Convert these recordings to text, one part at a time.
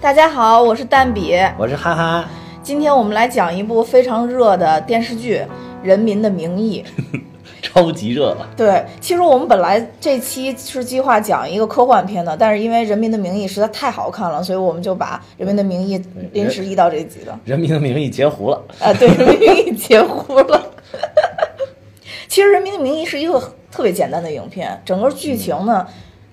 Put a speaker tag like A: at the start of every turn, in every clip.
A: 大家好，我是蛋比，
B: 我是哈哈。
A: 今天我们来讲一部非常热的电视剧《人民的名义》。
B: 超级热。
A: 对，其实我们本来这期是计划讲一个科幻片的，但是因为《人民的名义》实在太好看了，所以我们就把《人民的名义》临时移到这集了。
B: 人民的名义截胡了。
A: 啊，对，《人民的名义》截胡了。其实《人民的名义》是一个特别简单的影片，整个剧情呢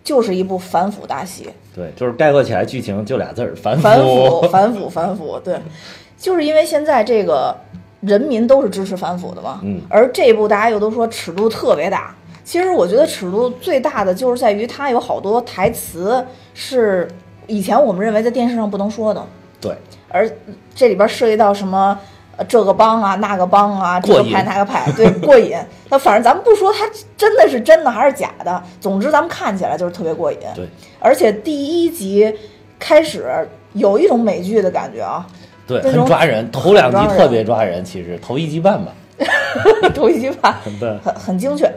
A: 就是一部反腐大戏。
B: 对，就是概括起来剧情就俩字儿：反
A: 腐。反腐，反腐，反腐。对，就是因为现在这个。人民都是支持反腐的嘛，
B: 嗯，
A: 而这部大家又都说尺度特别大。其实我觉得尺度最大的就是在于它有好多台词是以前我们认为在电视上不能说的，
B: 对。
A: 而这里边涉及到什么这个帮啊那个帮啊这个派那个派，对，过瘾。那反正咱们不说它真的是真的还是假的，总之咱们看起来就是特别过瘾。
B: 对，
A: 而且第一集开始有一种美剧的感觉啊。
B: 对，很抓人，头两集特别抓人，其实头一集半吧，
A: 头一集半，
B: 对，
A: 很很精确，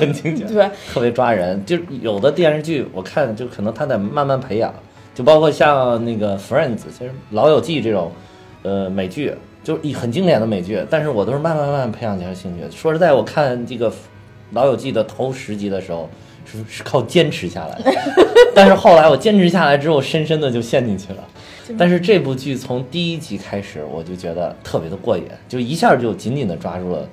B: 很精确，
A: 对，
B: 特别抓人。就有的电视剧，我看就可能他在慢慢培养，就包括像那个《Friends》，其实《老友记》这种，呃，美剧，就是一很经典的美剧，但是我都是慢慢慢慢培养起来兴趣。说实在，我看这个《老友记》的头十集的时候，是是靠坚持下来的，但是后来我坚持下来之后，深深的就陷进去了。但是这部剧从第一集开始，我就觉得特别的过瘾，就一下就紧紧的抓住了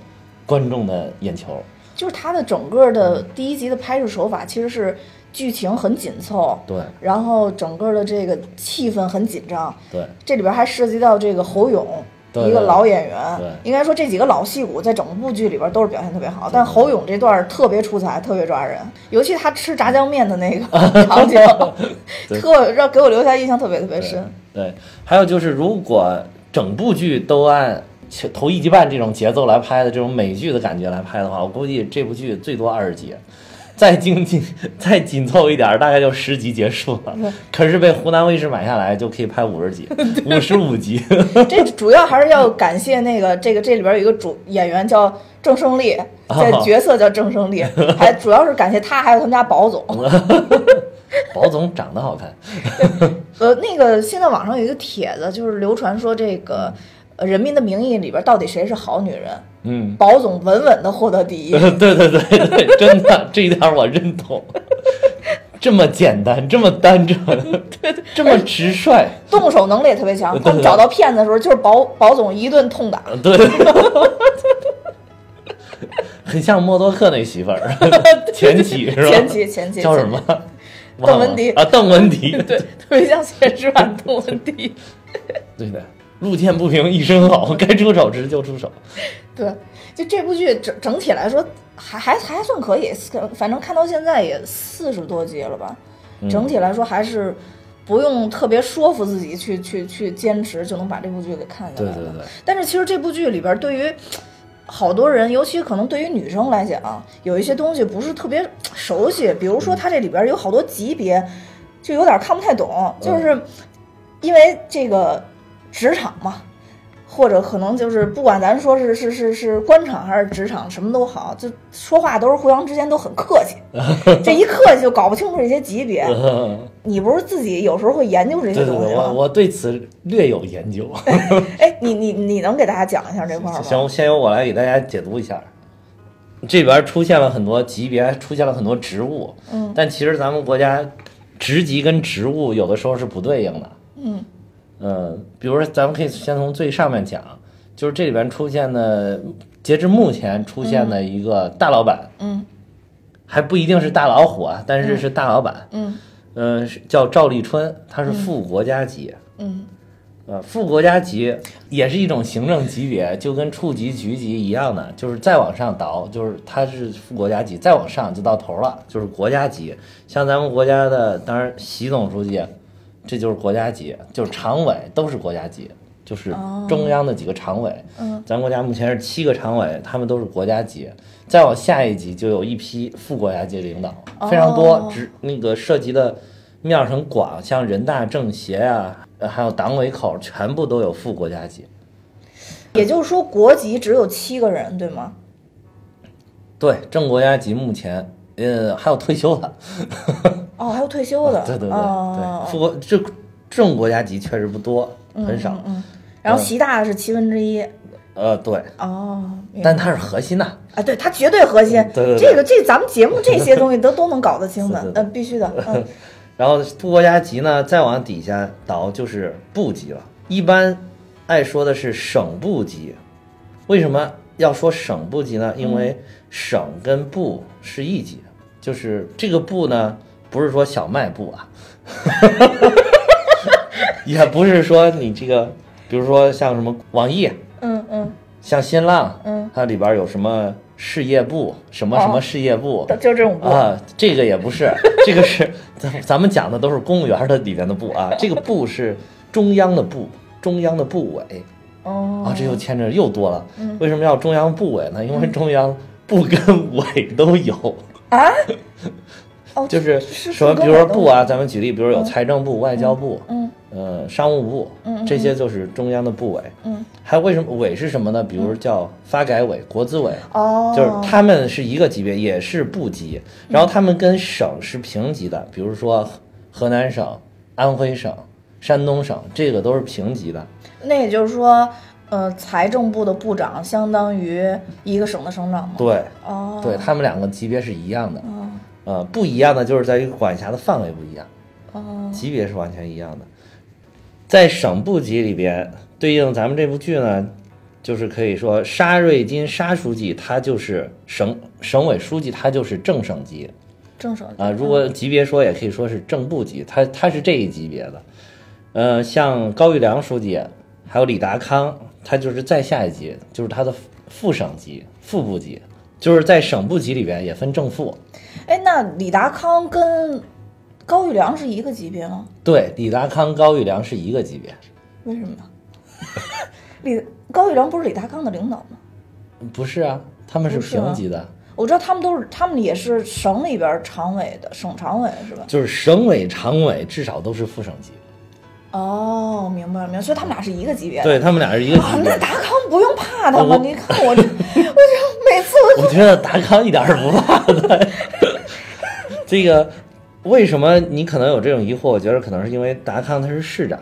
B: 观众的眼球。
A: 就是它的整个的第一集的拍摄手法，其实是剧情很紧凑，
B: 对，
A: 然后整个的这个气氛很紧张，
B: 对，
A: 这里边还涉及到这个侯勇。一个老演员，应该说这几个老戏骨在整部剧里边都是表现特别好，但侯勇这段特别出彩，特别抓人，尤其他吃炸酱面的那个 场景，特让给我留下印象特别特别深。
B: 对，还有就是如果整部剧都按头一集半这种节奏来拍的这种美剧的感觉来拍的话，我估计这部剧最多二十集。再精紧 再紧凑一点，大概就十集结束了。可是被湖南卫视买下来，就可以拍五十集，五十五集。
A: 这主要还是要感谢那个这个这里边有一个主演员叫郑胜利，这角色叫郑胜利，还主要是感谢他，还有他们家宝总。
B: 宝总长得好看。
A: 呃，那个现在网上有一个帖子，就是流传说这个。呃，《人民的名义》里边到底谁是好女人？
B: 嗯，
A: 宝总稳稳的获得第一。
B: 对对对对，真的这一点我认同。这么简单，这么单纯，
A: 对对，
B: 这么直率，
A: 动手能力也特别强。他们找到骗子的时候，就是保保总一顿痛打。
B: 对，很像默多克那媳妇儿，前妻是吧？
A: 前妻前妻
B: 叫什么？
A: 邓文迪
B: 啊，邓文迪，
A: 对，特别像现实版邓文迪。
B: 对的。路见不平一声吼，该出手时就出手。
A: 对，就这部剧整整体来说还还还算可以，反正看到现在也四十多集了吧。整体来说还是不用特别说服自己去去去坚持就能把这部剧给看下来。
B: 对对对。
A: 但是其实这部剧里边对于好多人，尤其可能对于女生来讲，有一些东西不是特别熟悉。比如说它这里边有好多级别，就有点看不太懂，就是因为这个。职场嘛，或者可能就是不管咱说是是是是官场还是职场，什么都好，就说话都是互相之间都很客气。这一客气就搞不清楚这些级别。你不是自己有时候会研究这些东
B: 西吗？我我对此略有研究。
A: 哎，你你你能给大家讲一下这块吗？
B: 行，先由我来给大家解读一下。这边出现了很多级别，出现了很多职务。
A: 嗯。
B: 但其实咱们国家职级跟职务有的时候是不对应的。
A: 嗯。
B: 嗯，比如说，咱们可以先从最上面讲，就是这里边出现的，截至目前出现的一个大老板，
A: 嗯，
B: 还不一定是大老虎啊，但是是大老板，
A: 嗯，
B: 呃，叫赵立春，他是副国家级，
A: 嗯，
B: 呃，副国家级也是一种行政级别，就跟处级、局级一样的，就是再往上倒，就是他是副国家级，再往上就到头了，就是国家级。像咱们国家的，当然习总书记。这就是国家级，就是常委都是国家级，就是中央的几个常委。
A: 嗯，
B: 咱国家目前是七个常委，他们都是国家级。再往下一级就有一批副国家级领导，非常多，只那个涉及的面很广，像人大、政协啊，还有党委口，全部都有副国家级。
A: 也就是说，国籍只有七个人，对吗？
B: 对，正国家级目前。呃，还有退休的，
A: 哦，还有退休的，
B: 对对对对，副国这这种国家级确实不多，很少。
A: 嗯，然后习大是七分之一。
B: 呃，对。
A: 哦，
B: 但它是核心呐。
A: 啊，对，它绝对核心。
B: 对对对
A: 这个这咱们节目这些 东西都都能搞得清的
B: 是，的
A: 嗯，必须的。嗯
B: 然后副国家级呢，再往底下倒就是部级了。一般爱说的是省部级，为什么要说省部级呢？因为省跟部是一级，就是这个部呢，不是说小卖部啊，也不是说你这个，比如说像什么网易、
A: 嗯嗯，
B: 像新浪，
A: 嗯，
B: 它里边有什么事业部，什么什么
A: 哦。
B: 事业部，
A: 就这种部。
B: 啊，这个也不是，这个是咱咱们讲的都是公务员的里边的部啊，这个部是中央的部，中央的部委。
A: 哦。
B: 啊，这又牵扯又多了。
A: 嗯。
B: 为什么要中央部委呢？因为中央部跟委都有，
A: 啊？哦，
B: 就是
A: 是
B: 什么，
A: 是
B: 比如说部啊，咱们举例，比如有财政部、外交部，
A: 嗯
B: 呃，商务部
A: 嗯嗯，
B: 这些就是中央的部委。
A: 嗯，
B: 还有为什么委是什么呢？比如叫发改委、国资委。
A: 哦，
B: 就是他们是一个级别，也是部级，然后他们跟省是平级的，比如说河南省、安徽省、山东省，这个都是平级的。
A: 那也就是说，呃，财政部的部长相当于一个省的省长吗？
B: 对，
A: 哦，
B: 对他们两个级别是一样的，
A: 哦
B: 呃，不一样的就是在于管辖的范围不一样，
A: 哦，
B: 级别是完全一样的。在省部级里边，对应咱们这部剧呢，就是可以说沙瑞金沙书记他就是省省委书记，他就是正省级。
A: 正省
B: 啊，如果级别说也可以说是正部级，他他是这一级别的。呃，像高育良书记，还有李达康，他就是再下一级，就是他的副副省级、副部级，就是在省部级里边也分正副。
A: 哎，那李达康跟高育良是一个级别吗？
B: 对，李达康、高育良是一个级别，
A: 为什么呢？李高育良不是李达康的领导吗？
B: 不是啊，他们是平级的，
A: 我知道他们都是，他们也是省里边常委的，省常委是吧？
B: 就是省委常委至少都是副省级，
A: 哦，明白了明白，所以他们俩是一个级别的。
B: 对他们俩是一个
A: 啊，
B: 级别
A: 那。达康不用怕他吗？你看我这，我就每次我
B: 我觉得达康一点儿也不怕的。这个为什么你可能有这种疑惑？我觉得可能是因为达康他是市长，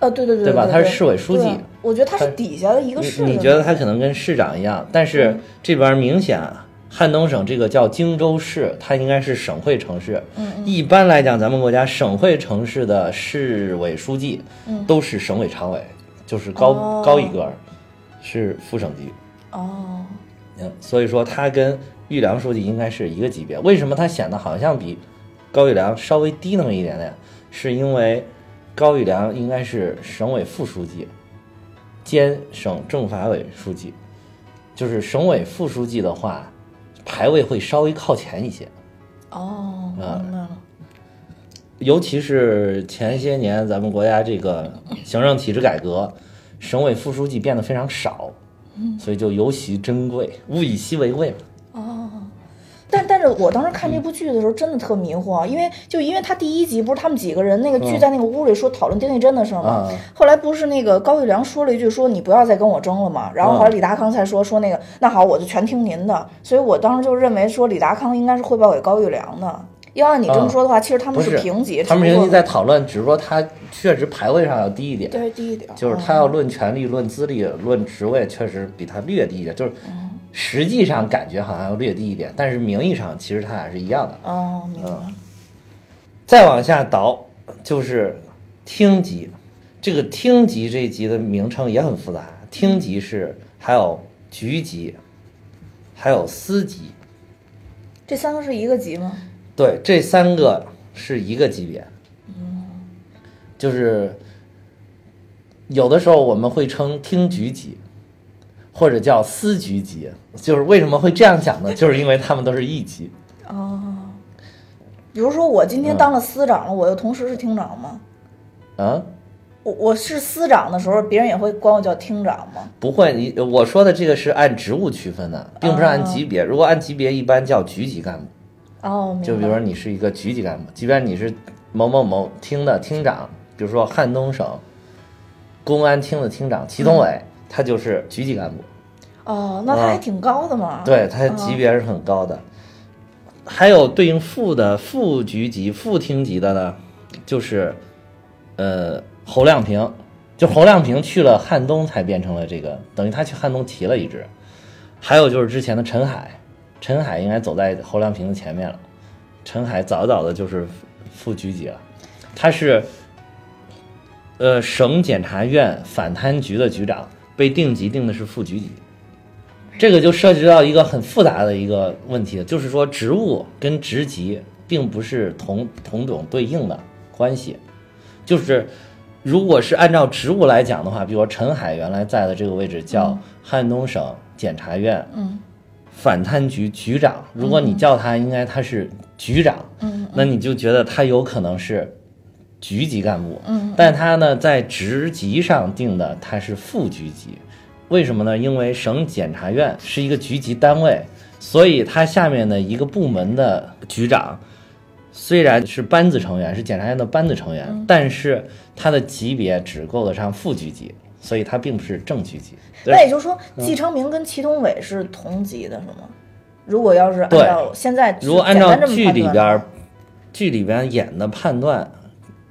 A: 呃，对对对对
B: 对吧他是市委书记
A: 我觉得他是底下的一个市的。
B: 你觉得他可能跟市长一样，但是这边明显啊，汉东省这个叫荆州市，它应该是省会城市。
A: 嗯
B: 一般来讲，咱们国家省会城市的市委书记
A: 嗯
B: 都是省委常委，就是高、
A: 哦
B: 高一个儿，是副省级。
A: 哦，
B: 嗯，所以说他跟玉良书记应该是一个级别。为什么他显得好像比高玉良稍微低那么一点点？是因为高玉良应该是省委副书记兼省政法委书记，就是省委副书记的话，排位会稍微靠前一些。
A: 哦，
B: 嗯
A: 明白了。
B: 尤其是前些年咱们国家这个行政体制改革，省委副书记变得非常少，所以就尤其珍贵，物以稀为贵嘛。
A: 我当时看这部剧的时候，真的特迷惑，因为就因为他第一集不是他们几个人那个聚在那个屋里说讨论丁义珍的事儿后来不是那个高育良说了一句说你不要再跟我争了嘛，然后后来李达康才说说那个那好我就全听您的，所以我当时就认为说李达康应该是汇报给高育良的。要按你这么说的话，其实他们
B: 是
A: 平级，
B: 他们平级
A: 只不过
B: 在讨论，只是说他确实排位上要低一点，
A: 对低一点，
B: 就是他要论权力、论资历、论职位，确实比他略低一点，就是实际上感觉好像要略低一点，但是名义上其实他俩是一样的。
A: 哦，明白了。
B: 再往下倒就是厅级，这个厅级这一级的名称也很复杂，厅级是还有局级，还有司级，
A: 这三个是一个级吗？
B: 对，这三个是一个级别。嗯就是有的时候我们会称厅局级，或者叫司局级。就是为什么会这样讲呢？就是因为他们都是一级。
A: 哦，比如说我今天当了司长了，我又同时是厅长吗？
B: 啊，
A: 我我是司长的时候，别人也会管我叫厅长吗？
B: 不会，你我说的这个是按职务区分的，并不是按级别。如果按级别，一般叫局级干部。
A: 哦，
B: 就比如说你是一个局级干部，即便你是某某某厅的厅长，比如说汉东省公安厅的厅长祁同伟，他就是局级干部。
A: 哦，那他还挺高的嘛。
B: 对，他级别是很高的。还有对应副的副局级、副厅级的呢，就是呃侯亮平，就侯亮平去了汉东才变成了这个，等于他去汉东提了一职。还有就是之前的陈海，陈海应该走在侯亮平的前面了。陈海早早的就是副局级了，他是呃省检察院反贪局的局长，被定级定的是副局级。这个就涉及到一个很复杂的一个问题，就是说职务跟职级并不是同同种对应的关系，就是如果是按照职务来讲的话，比如说陈海原来在的这个位置叫汉东省检察院
A: 嗯。
B: 反贪局局长，如果你叫他，应该他是局长，
A: 嗯。
B: 那你就觉得他有可能是局级干部，
A: 嗯
B: 但他呢在职级上定的他是副局级，为什么呢？因为省检察院是一个局级单位，所以他下面的一个部门的局长虽然是班子成员，是检察院的班子成员，但是他的级别只够得上副局级，所以他并不是正局级。
A: 那也就是说，季昌明跟祁同伟是同级的，是吗？如果要是按照现在
B: 如果按照剧里边儿，剧里边演的判断，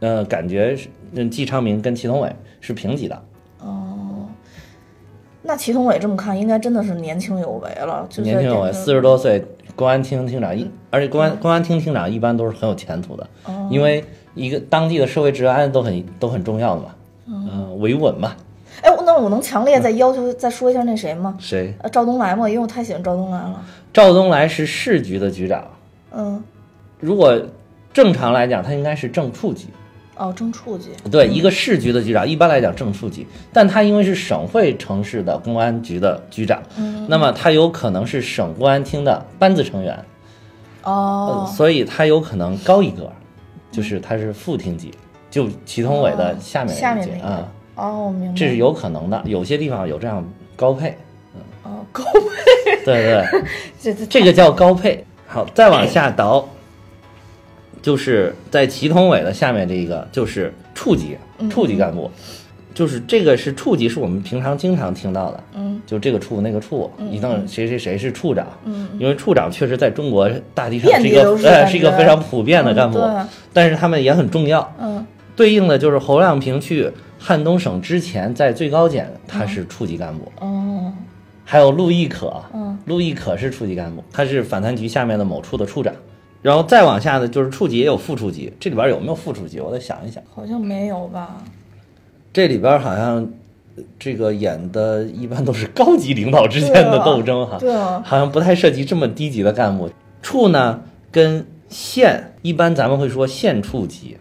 B: 呃，感觉是嗯季昌明跟祁同伟是平级的。
A: 哦，那祁同伟这么看，应该真的是年轻有为了，就是
B: 年轻有为，四十多岁，公安厅厅长一，而且公安公安厅厅长一般都是很有前途的，
A: 哦
B: 因为一个当地的社会治安都很都很重要的嘛，嗯、维稳嘛。
A: 哎，那我能强烈再要求再说一下那谁吗？
B: 谁？
A: 呃，赵东来吗？因为我太喜欢赵东来了。
B: 赵东来是市局的局长，
A: 嗯，
B: 如果正常来讲，他应该是正处级。
A: 哦，正处级。
B: 对，一个市局的局长，一般来讲正处级，但他因为是省会城市的公安局的局长，
A: 嗯
B: 那么他有可能是省公安厅的班子成员，
A: 哦，
B: 所以他有可能高一格，就是他是副厅级，就祁同伟的下面
A: 下面
B: 啊，
A: 哦，明白。
B: 这是有可能的，有些地方有这样高配，嗯
A: 哦，高配。
B: 对对，
A: 这这
B: 这个叫高配。好，再往下倒，就是在祁同伟的下面这一个就是处级，
A: 嗯。
B: 处级干部，就是这个是处级，是我们平常经常听到的，
A: 嗯，
B: 就这个处那个处，一定谁谁谁是处长，
A: 嗯，
B: 因为处长确实在中国大地上是一个呃是一个非常普遍的干部，
A: 嗯
B: 但是他们也很重要，
A: 嗯。
B: 对应的就是侯亮平去汉东省之前，在最高检他是处级干部，
A: 哦。
B: 还有陆亦可，
A: 嗯。
B: 陆亦可是处级干部，他是反贪局下面的某处的处长。然后再往下呢，就是处级也有副处级，这里边有没有副处级？我再想一想。
A: 好像没有吧？
B: 这里边好像呃这个演的一般都是高级领导之间的斗争哈，
A: 对啊，
B: 好像不太涉及这么低级的干部。处呢跟县一般咱们会说县处级，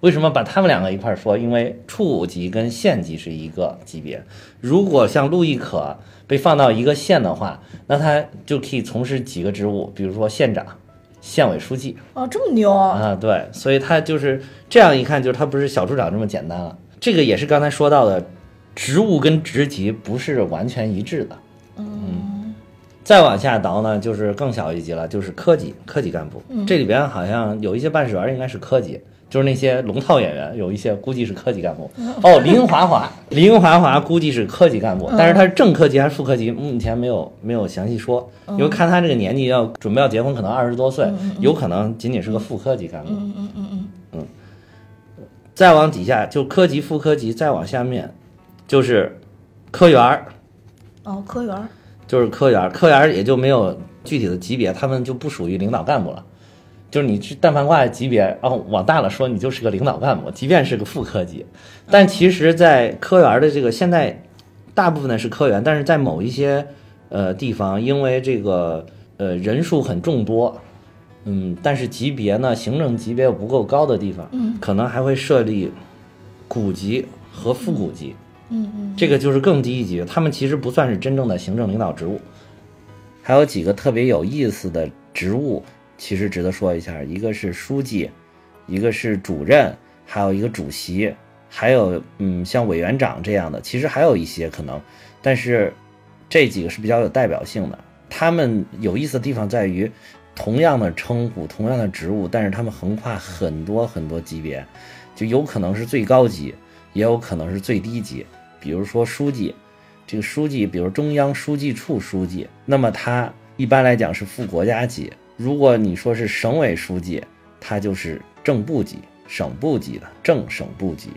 B: 为什么把他们两个一块儿说？因为处级跟县级是一个级别。如果像陆亦可被放到一个县的话，那他就可以从事几个职务，比如说县长、县委书记
A: 哦，这么牛啊！
B: 啊，对，所以他就是这样一看，就是他不是小处长这么简单了。这个也是刚才说到的，职务跟职级不是完全一致的。
A: 嗯
B: 再往下倒呢，就是更小一级了，就是科级科级干部。这里边好像有一些办事员应该是科级，就是那些龙套演员，有一些估计是科级干部。哦，林华华，林华华估计是科级干部，但是他是正科级还是副科级，目前没有没有详细说，因为看他这个年纪要准备要结婚，可能二十多岁，有可能仅仅是个副科级干部。
A: 嗯嗯嗯嗯。嗯。
B: 再往底下就科级、副科级，再往下面就是科员儿，
A: 哦，科员儿。
B: 就是科员儿，科员儿也就没有具体的级别，他们就不属于领导干部了。就是你去但凡挂级别，哦，往大了说，你就是个领导干部，即便是个副科级。但其实，在科员的这个现在，大部分呢是科员，但是在某一些呃地方，因为这个呃人数很众多，嗯，但是级别呢，行政级别又不够高的地方，
A: 嗯，
B: 可能还会设立股级和副股级。
A: 嗯嗯
B: 这个就是更低一级，他们其实不算是真正的行政领导职务。还有几个特别有意思的职务，其实值得说一下，一个是书记，一个是主任，还有一个主席，还有嗯像委员长这样的，其实还有一些可能，但是这几个是比较有代表性的。他们有意思的地方在于，同样的称呼，同样的职务，但是他们横跨很多很多级别，就有可能是最高级，也有可能是最低级。比如说书记，这个书记，比如中央书记处书记，那么他一般来讲是副国家级。如果你说是省委书记，他就是正部级。省部级的，正省部级。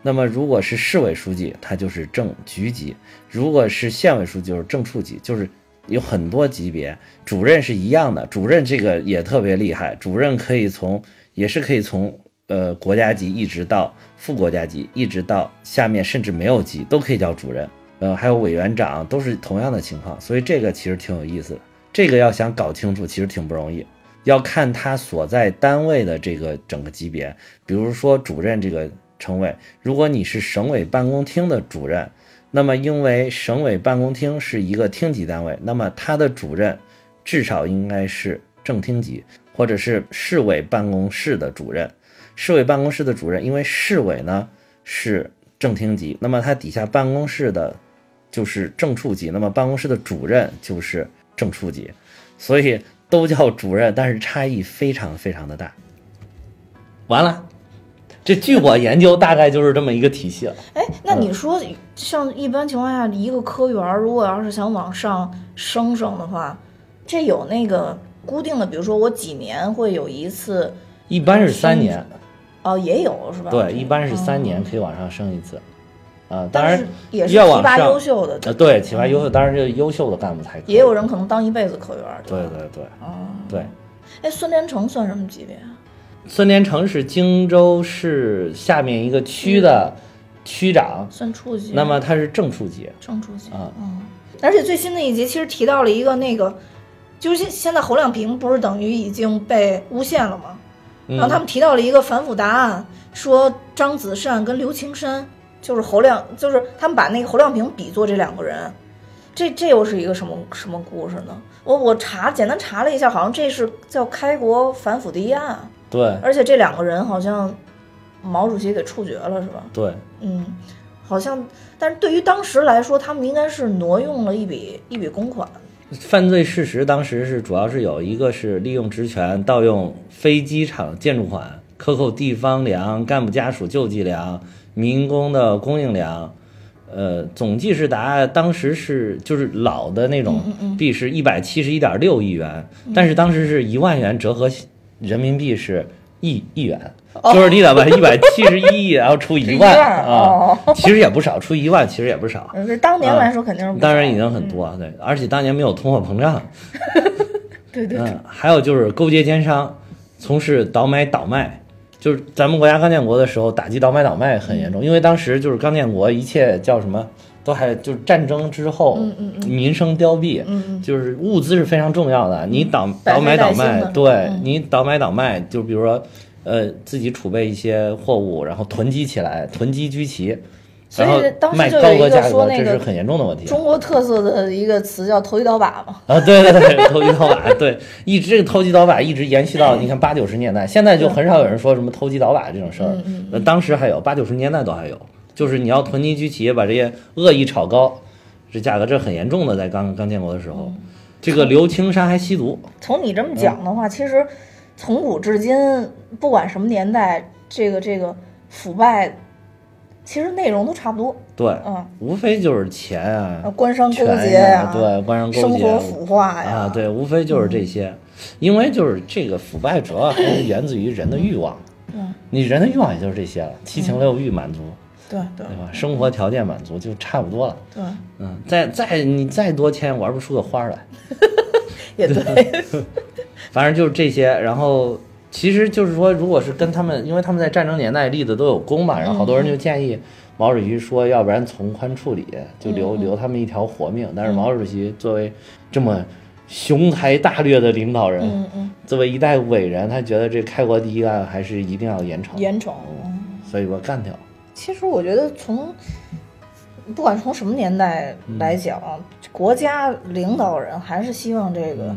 B: 那么如果是市委书记，他就是正局级；如果是县委书记，就是正处级，就是有很多级别。主任是一样的，主任这个也特别厉害，主任可以从也是可以从呃国家级一直到副国家级，一直到下面甚至没有级都可以叫主任。呃，还有委员长都是同样的情况，所以这个其实挺有意思的。这个要想搞清楚，其实挺不容易，要看他所在单位的这个整个级别。比如说主任这个称谓，如果你是省委办公厅的主任，那么因为省委办公厅是一个厅级单位，那么他的主任至少应该是正厅级，或者是市委办公室的主任。市委办公室的主任，因为市委呢是正厅级，那么他底下办公室的。就是正处级，那么办公室的主任就是正处级，所以都叫主任，但是差异非常非常的大。完了，这据我研究，大概就是这么一个体系了。
A: 哎，那你说，像一般情况下，一个科员如果要是想往上升升的话，这有那个固定的，比如说我几年会有一次？
B: 一般是三年。
A: 哦，也有是吧？
B: 对，一般是三年可以往上升一次。啊，当
A: 然也是提拔优秀的，
B: 呃，对，提拔优秀，当然就优秀的干部才。
A: 也有人可能当一辈子科员，
B: 对对对，
A: 啊，
B: 对。
A: 哎，孙连成算什么级别啊？
B: 孙连成是荆州市下面一个区的区长，
A: 算处级。
B: 那么他是正处级，
A: 正处级
B: 啊。
A: 嗯，而且最新的一集其实提到了一个那个，就是现现在侯亮平不是等于已经被诬陷了吗？然后他们提到了一个反腐答案，说张子善跟刘青山。就是侯亮，就是他们把那个侯亮平比作这两个人，这这又是一个什么什么故事呢？我我查简单查了一下，好像这是叫开国反腐第一案。
B: 对，
A: 而且这两个人好像毛主席给处决了，是吧？
B: 对，
A: 嗯，好像，但是对于当时来说，他们应该是挪用了一笔一笔公款。
B: 犯罪事实当时是主要是有一个是利用职权盗用飞机场建筑款，克扣地方粮、干部家属救济粮。民工的供应粮，呃，总计是达当时是就是老的那种币是一百七十一点六亿元，但是当时是一万元折合人民币是一亿元，就是你得把一百七十一亿然后除一万 啊，其实也不少，除一万其实也不少。
A: 当年来说肯定是
B: 当然已经很多对，而且当年没有通货膨胀。
A: 对对。嗯，
B: 还有就是勾结奸商，从事倒买倒卖。就是咱们国家刚建国的时候，打击倒买倒卖很严重，因为当时就是刚建国，一切叫什么都还就是战争之后，嗯嗯民生凋敝，就是物资是非常重要的。你倒倒买倒卖，对你倒买倒卖，就比如说，呃，自己储备一些货物，然后囤积起来，囤积居奇。
A: 所以当时
B: 就
A: 有一个说那个
B: 很严重的问题，
A: 中国特色的一个词叫投机倒把嘛。
B: 啊，对对对，投机倒把，对，一直这个投机倒把一直延续到你看八九十年代，现在就很少有人说什么投机倒把这种事儿。那当时还有，八九十年代都还有，就是你要囤积居奇，把这些恶意炒高，这价格这很严重的，在刚刚建国的时候，这个刘青山还吸毒。
A: 从你这么讲的话，其实从古至今，不管什么年代，这个这个腐败。其实内容都差不多，
B: 对，
A: 嗯，
B: 无非就是钱啊，
A: 官商勾结
B: 呀，对，官商勾结，
A: 生活腐化呀，
B: 啊，对，无非就是这些，因为就是这个腐败主要还是源自于人的欲望，
A: 嗯，
B: 你人的欲望也就是这些了，七情六欲满足，
A: 对对，
B: 对吧？生活条件满足就差不多了，
A: 对，
B: 嗯，再再你再多钱玩不出个花来，
A: 也对，
B: 反正就是这些，然后。其实就是说，如果是跟他们，因为他们在战争年代立的都有功嘛，然后好多人就建议毛主席说，要不然从宽处理，就留留他们一条活命。但是毛主席作为这么雄才大略的领导人，作为一代伟人，他觉得这开国第一案还是一定要严惩，
A: 严惩，
B: 所以我干掉。
A: 其实我觉得从不管从什么年代来讲，国家领导人还是希望这个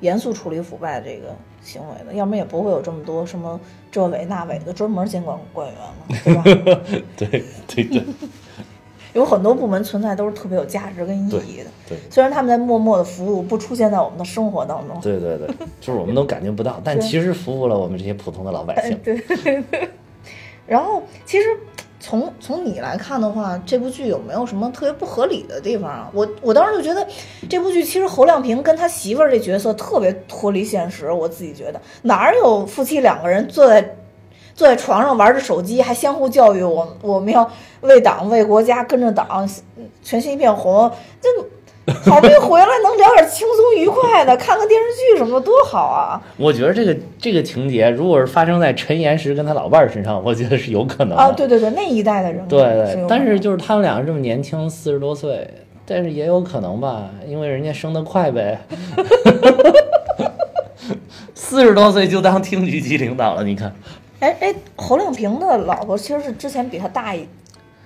A: 严肃处理腐败这个。行为的，要不然也不会有这么多什么这委那委的专门监管官员了，对吧？
B: 对对对，
A: 有很多部门存在都是特别有价值跟意义的。
B: 对，
A: 虽然他们在默默的服务，不出现在我们的生活当中。
B: 对对对，就是我们都感觉不到，但其实服务了我们这些普通的老百姓。
A: 对对对。然后，其实。从从你来看的话，这部剧有没有什么特别不合理的地方啊？我我当时就觉得这部剧其实侯亮平跟他媳妇儿这角色特别脱离现实。我自己觉得哪儿有夫妻两个人坐在坐在床上玩着手机，还相互教育我我们要为党为国家跟着党，全心一片红。就 好不容易回来，能聊点轻松愉快的，看个电视剧什么的，多好啊！
B: 我觉得这个这个情节，如果是发生在陈岩石跟他老伴儿身上，我觉得是有可能。
A: 啊，对对对，那一代的人物
B: 对，对但是就是他们两个这么年轻，四十多岁，但是也有可能吧，因为人家生得快呗。四十多岁就当厅局级领导了，你看。
A: 哎哎，侯亮平的老婆其实是之前比他大一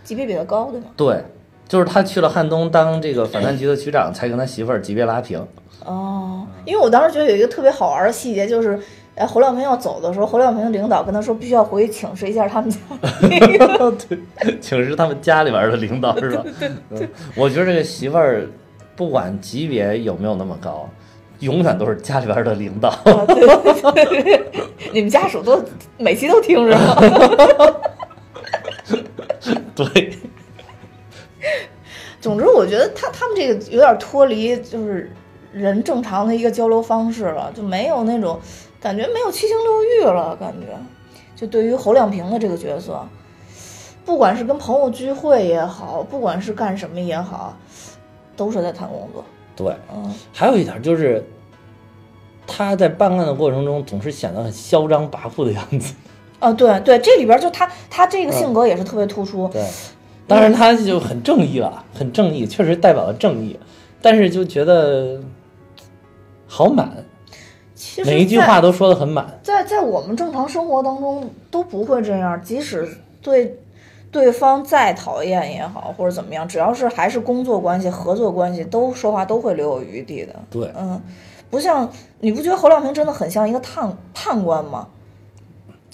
A: 级别比他高，对吗？
B: 对，就是他去了汉东当这个反贪局的局长，才跟他媳妇儿级别拉平。
A: 哦，因为我当时觉得有一个特别好玩的细节，就是，哎，侯亮平要走的时候，侯亮平的领导跟他说，必须要回去请示一下他们家那个
B: 对，请示他们家里边的领导是吧？嗯，我觉得这个媳妇儿不管级别有没有那么高，永远都是家里边的领导。
A: 啊对对对，你们家属都每期都听是吗？
B: 对，
A: 总之，我觉得他他们这个有点脱离就是人正常的一个交流方式了，就没有那种感觉，没有七情六欲了，感觉。就对于侯亮平的这个角色，不管是跟朋友聚会也好，不管是干什么也好，都是在谈工作。
B: 对，
A: 嗯，
B: 还有一点就是，他在办案的过程中总是显得很嚣张跋扈的样子。
A: 啊，对对，这里边就他他这个性格也是特别突出。
B: 对，当然他就很正义了，很正义，确实代表了正义，但是就觉得好满，
A: 其实
B: 每一句话都说的很满。
A: 在在我们正常生活当中都不会这样，即使对对方再讨厌也好，或者怎么样，只要是还是工作关系、合作关系，都说话都会留有余地的。
B: 对，
A: 嗯，不像你不觉得侯亮平真的很像一个判判官吗？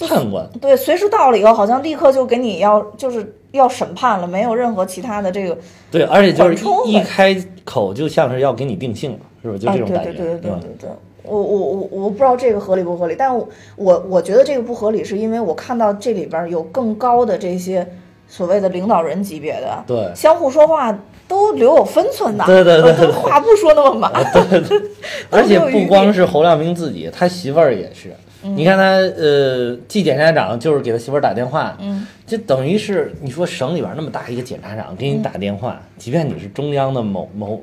B: 判官，
A: 对，随时到了以后，好像立刻就给你要就是要审判了，没有任何其他的这个
B: 对，而且就是一一开口就像是要给你定性了，是不是？就
A: 啊，
B: 这种感觉，
A: 对对对对对
B: 吧？
A: 对对，我我我我不知道这个合理不合理，但我我我觉得这个不合理，是因为我看到这里边儿有更高的这些所谓的领导人级别的，
B: 对
A: 相互说话都留有分寸的，
B: 对对对
A: 话不说那么满，
B: 而且不光是侯亮平自己，他媳妇儿也是。你看他呃，季检察长就是给他媳妇儿打电话，
A: 嗯，
B: 就等于是你说省里边那么大一个检察长给你打电话，即便你是中央的某某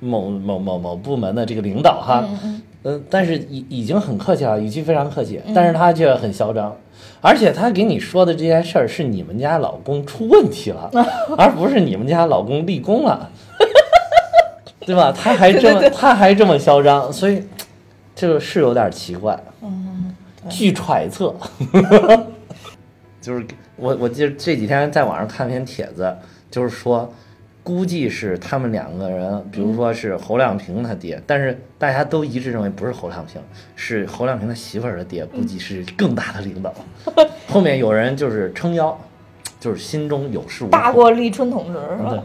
B: 某某某某部门的这个领导哈，
A: 嗯嗯
B: 呃，但是已已经很客气了，语气非常客气，但是他却很嚣张，而且他给你说的这件事儿是你们家老公出问题了，而不是你们家老公立功了，对吧？他还这么他还这么嚣张，所以这个是有点奇怪，
A: 嗯，
B: 据揣测，就是我我记得这几天在网上看篇帖子，就是说。估计是他们两个人，比如说是侯亮平他爹，但是大家都一致认为不是侯亮平，是侯亮平他媳妇儿的爹，估计是更大的领导。后面有人就是撑腰，就是心中有恃无，
A: 大过立春同志是
B: 对
A: 吧？，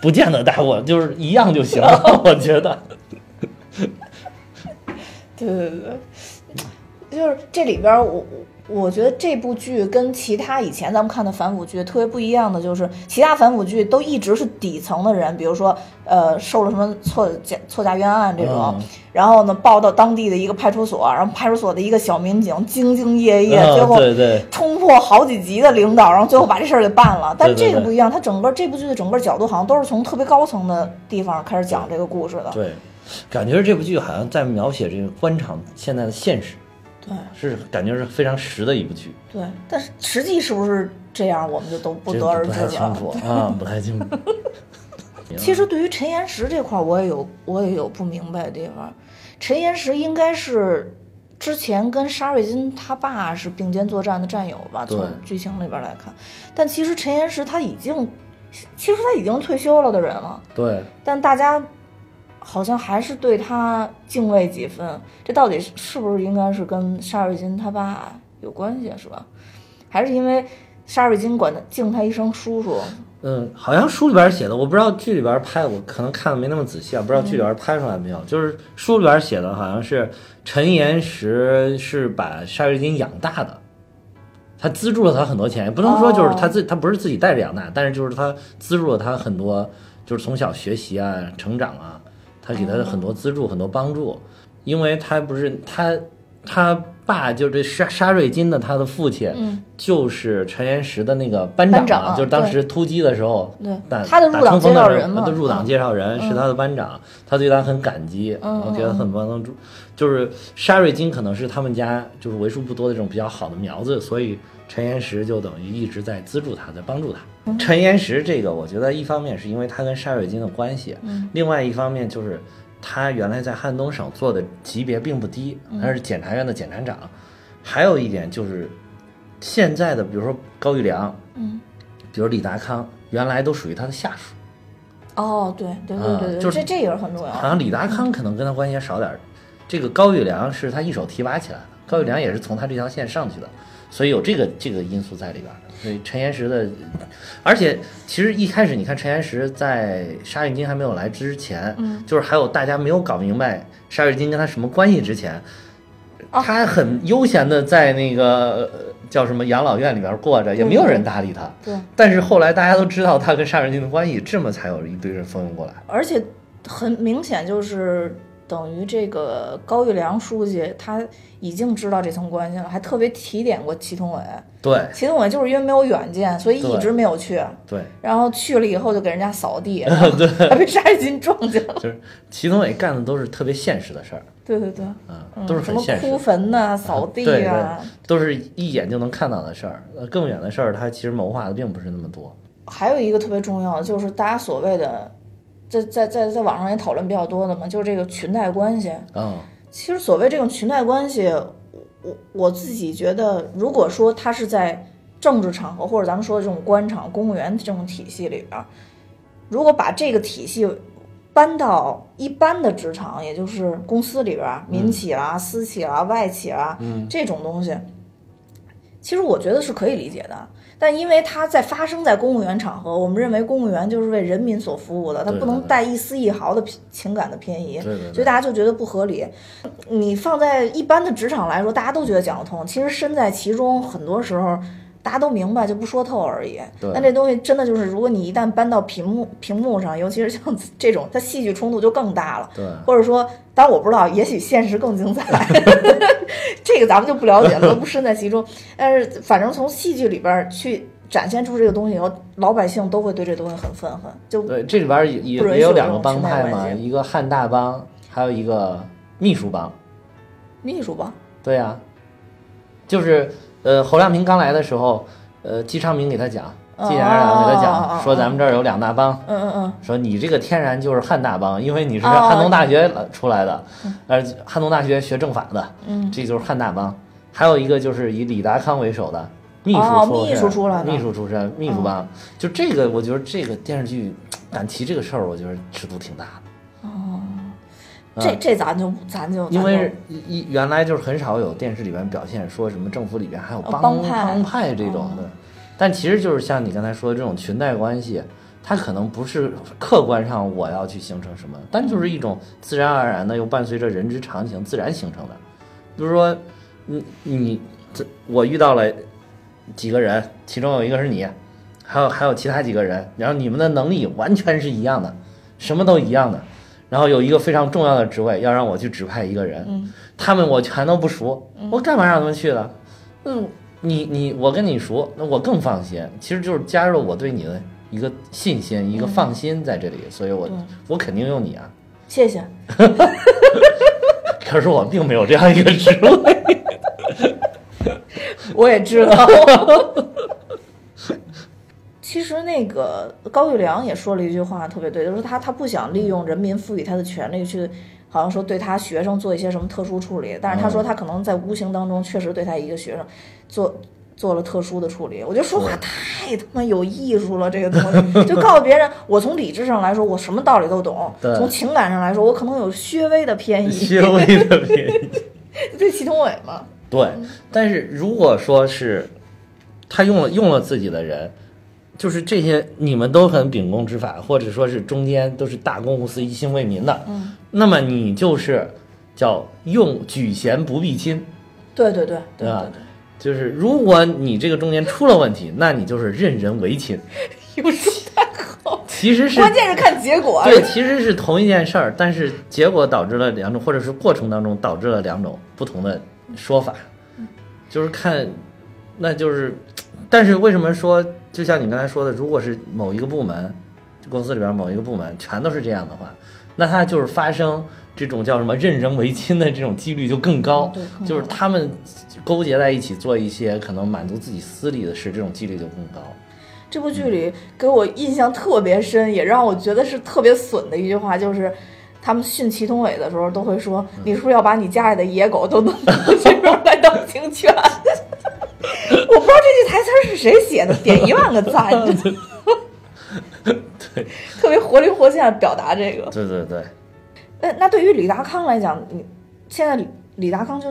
B: 不见得大过，就是一样就行了，我觉得。
A: 对对对对，就是这里边儿我我我觉得这部剧跟其他以前咱们看的反腐剧特别不一样的，就是其他反腐剧都一直是底层的人，比如说呃受了什么错假错假冤案这种，
B: 嗯
A: 然后呢报到当地的一个派出所，然后派出所的一个小民警兢兢业业，
B: 嗯
A: 最后
B: 对对
A: 冲破好几级的领导，然后最后把这事儿给办了。但这个不一样，它整个这部剧的整个角度好像都是从特别高层的地方开始讲这个故事的。
B: 对，感觉这部剧好像在描写这个官场现在的现实，
A: 对
B: 是感觉是非常实的一部剧，
A: 对，但是实际是不是这样，我们就都不得而知
B: 不太清
A: 了。
B: 楚啊，不太清楚。
A: 其实对于陈岩石这块儿，我也有我也有不明白的地方。陈岩石应该是之前跟沙瑞金他爸是并肩作战的战友吧？从剧情里边来看，但其实陈岩石他已经，其实他已经退休了的人了，
B: 对，
A: 但大家好像还是对他敬畏几分。这到底是是不是应该是跟沙瑞金他爸有关系，是吧？还是因为沙瑞金管他敬他一声叔叔？
B: 嗯，好像书里边写的，我不知道剧里边拍，我可能看的没那么仔细啊，不知道剧里边拍出来没有。就是书里边写的，好像是陈岩石是把沙瑞金养大的，他资助了他很多钱，也不能说就是他自、他不是自己带着养大，但是就是他资助了他很多，就是从小学习啊、成长啊，他给他的很多资助、很多帮助，因为他不是他他爸就这沙沙瑞金的他的父亲，
A: 嗯，
B: 就是陈岩石的那个班长，
A: 班长
B: 就是当时突击的时候，
A: 对
B: 打
A: 他的入党
B: 打冲锋
A: 介绍人嘛
B: 的入党
A: 嗯。
B: 介绍人是他的班长，他对他很感激，
A: 嗯
B: 我觉得很帮助。就是沙瑞金可能是他们家就是为数不多的这种比较好的苗子，所以陈岩石就等于一直在资助他，在帮助他。
A: 嗯
B: 陈岩石这个，我觉得一方面是因为他跟沙瑞金的关系，
A: 嗯
B: 另外一方面就是他原来在汉东省做的级别并不低，
A: 嗯
B: 他是检察院的检察长。还有一点就是，现在的比如说高育良，
A: 嗯，
B: 比如李达康，原来都属于他的下属。
A: 哦，对对对对对，
B: 啊就是
A: 这这也是很重要
B: 好像李达康可能跟他关系也少点儿，这个高育良是他一手提拔起来的，高育良也是从他这条线上去的，所以有这个这个因素在里边儿。所以陈岩石的，而且其实一开始你看陈岩石在沙运金还没有来之前，
A: 嗯，
B: 就是还有大家没有搞明白沙运金跟他什么关系之前，
A: 哦
B: 他很悠闲的在那个呃叫什么养老院里边过着，也没有人搭理他。
A: 对，
B: 但是后来大家都知道他跟沙运金的关系，这么才有一堆人蜂拥过来。
A: 而且很明显就是等于这个高育良书记他已经知道这层关系了，还特别提点过祁同伟。
B: 对
A: 祁同伟就是因为没有远见，所以一直没有去。
B: 对。
A: 然后去了以后就给人家扫地，然后还被沙石金撞见了。
B: 就是祁同伟干的都是特别现实的事儿，
A: 对对对，
B: 嗯，都是
A: 什么
B: 很现实
A: 哭，坟呐、扫地
B: 对
A: 啊，
B: 都是一眼就能看到的事儿。呃，更远的事儿，他其实谋划的并不是那么多。
A: 还有一个特别重要的就是大家所谓的，在在在在网上也讨论比较多的嘛，就是这个裙带关系。
B: 嗯，
A: 其实所谓这种裙带关系，我我自己觉得，如果说他是在政治场合或者咱们说的这种官场、公务员这种体系里边儿，如果把这个体系搬到一般的职场，也就是公司里边儿，民企啦、私企啦、外企啦，
B: 嗯
A: 这种东西，其实我觉得是可以理解的。但因为它在发生在公务员场合，我们认为公务员就是为人民所服务的，他不能带一丝一毫的情感的偏移。
B: 对对对
A: 所以大家就觉得不合理。你放在一般的职场来说，大家都觉得讲得通。其实身在其中，很多时候大家都明白，就不说透而已。
B: 对
A: 但这东西真的就是，如果你一旦搬到屏幕屏幕上，尤其是像这种，它戏剧冲突就更大了。
B: 对，
A: 或者说，当然我不知道，也许现实更精彩，这个咱们就不了解了，都不身在其中。但是反正从戏剧里边去展现出这个东西以后，老百姓都会对这东西很愤恨。就
B: 对，这里边也也有两个帮派嘛，一个汉大帮，还有一个秘书帮。
A: 秘书帮，
B: 对呀、就是呃，侯亮平刚来的时候，呃，季昌明给他讲，
A: 哦
B: 季检察长给他讲，
A: 哦
B: 说咱们这儿有两大帮，
A: 嗯嗯嗯。
B: 说你这个天然就是汉大帮，因为你是
A: 哦
B: 汉东大学出来的，呃，汉东大学学政法的，
A: 嗯，
B: 这就是汉大帮。还有一个就是以李达康为首的秘书
A: 哦
B: 出身，
A: 秘书出来的
B: 秘书出身，秘书帮。就这个，我觉得这个电视剧 敢提这个事儿，我觉得尺度挺大的。
A: 这这咱就咱就
B: 因为一一原来就是很少有电视里边表现说什么政府里边还有帮
A: 派
B: 帮派这种的，但其实就是像你刚才说的这种裙带关系，它可能不是客观上我要去形成什么，但就是一种自然而然的又伴随着人之常情自然形成的。比如说，你你这我遇到了几个人，其中有一个是你，还有还有其他几个人，然后你们的能力完全是一样的，什么都一样的。然后有一个非常重要的职位要让我去指派一个人，
A: 嗯
B: 他们我全都不熟，我干嘛让他们去的？嗯，你你我跟你熟，那我更放心。其实就是加入了我对你的一个信心，一个放心在这里，所以我我肯定用你啊。
A: 谢谢。
B: 可是我并没有这样一个职位，
A: 我也知道。其实那个高育良也说了一句话特别对，就是他他不想利用人民赋予他的权利去，好像说对他学生做一些什么特殊处理，但是他说他可能在无形当中确实对他一个学生做。做了特殊的处理，我觉得说话太他妈有艺术了，这个东西 就告诉别人，我从理智上来说，我什么道理都懂；
B: 对
A: 从情感上来说，我可能有略微的偏移。
B: 稍微的偏移。
A: 对祁同伟嘛，
B: 对，但是如果说是他用了用了自己的人，就是这些你们都很秉公执法，或者说是中间都是大公无私、一心为民的，
A: 嗯，
B: 那么你就是叫用举贤不避亲，
A: 对对对对
B: 对吧。就是如果你这个中间出了问题，那你就是任人唯亲。
A: 有说太好，
B: 其实是
A: 关键是看结果。
B: 对，其实是同一件事儿，但是结果导致了两种，或者是过程当中导致了两种不同的说法，就是看，那就是，但是为什么说，就像你刚才说的，如果是某一个部门，公司里边某一个部门全都是这样的话，那它就是发生这种叫什么任人唯亲的这种几率就更高，
A: 对
B: 就是他们勾结在一起做一些可能满足自己私利的事，这种几率就更高。
A: 这部剧里给我印象特别深，也让我觉得是特别损的一句话，就是他们训祁同伟的时候都会说：“你是不是要把你家里的野狗都弄到这边来当警犬？”我不知道这句台词是谁写的，点一万个赞，
B: 对。
A: 特别活灵活现的表达这个。
B: 对对对，
A: 那那对于李达康来讲，你现在李李达康就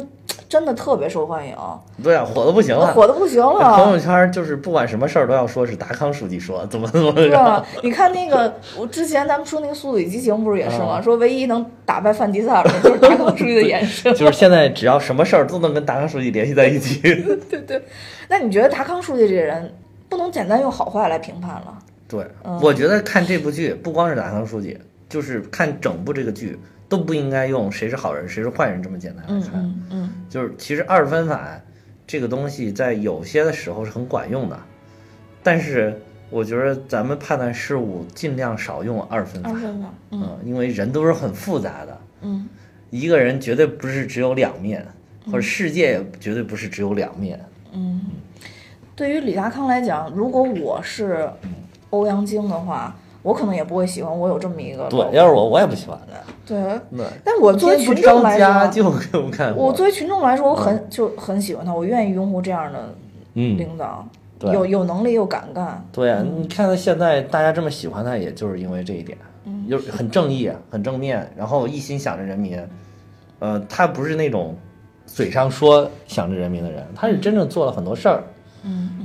A: 真的特别受欢迎，
B: 对啊，火的不行了，
A: 火的不行了朋
B: 友。圈就是不管什么事儿都要说是达康书记说怎么怎么着，
A: 是吧？你看那个，我之前咱们说那个《速度与激情》不是也是吗？
B: 啊
A: 说唯一能打败范迪塞尔的就是达康书记的眼神。
B: 就是现在只要什么事儿都能跟达康书记联系在一起。
A: 对对。那你觉得达康书记这人不能简单用好坏来评判了？
B: 对，
A: 嗯
B: 我觉得看这部剧不光是达康书记，就是看整部这个剧都不应该用谁是好人谁是坏人这么简单来
A: 嗯
B: 看。
A: 嗯嗯
B: 就是其实二分法这个东西在有些的时候是很管用的，但是我觉得咱们判断事物尽量少用二分法
A: 二。分法。嗯
B: 嗯，因为人都是很复杂的，
A: 嗯
B: 一个人绝对不是只有两面，或者世界也绝对不是只有两面。
A: 嗯。对于李达康来讲，如果我是欧阳菁的话，我可能也不会喜欢我有这么一个。
B: 对，要是我，我也不喜欢的。
A: 对，
B: 对，
A: 但我作为群众来说，
B: 就给我看
A: 我作为群众来说，我很就很喜欢他，我愿意拥护这样的
B: 嗯，
A: 领导，
B: 对
A: 有有能力又敢干。
B: 对啊，你看他现在大家这么喜欢他，也就是因为这一点，就是很正义、很正面，然后一心想着人民。呃，他不是那种嘴上说想着人民的人，他是真正做了很多事儿，
A: 嗯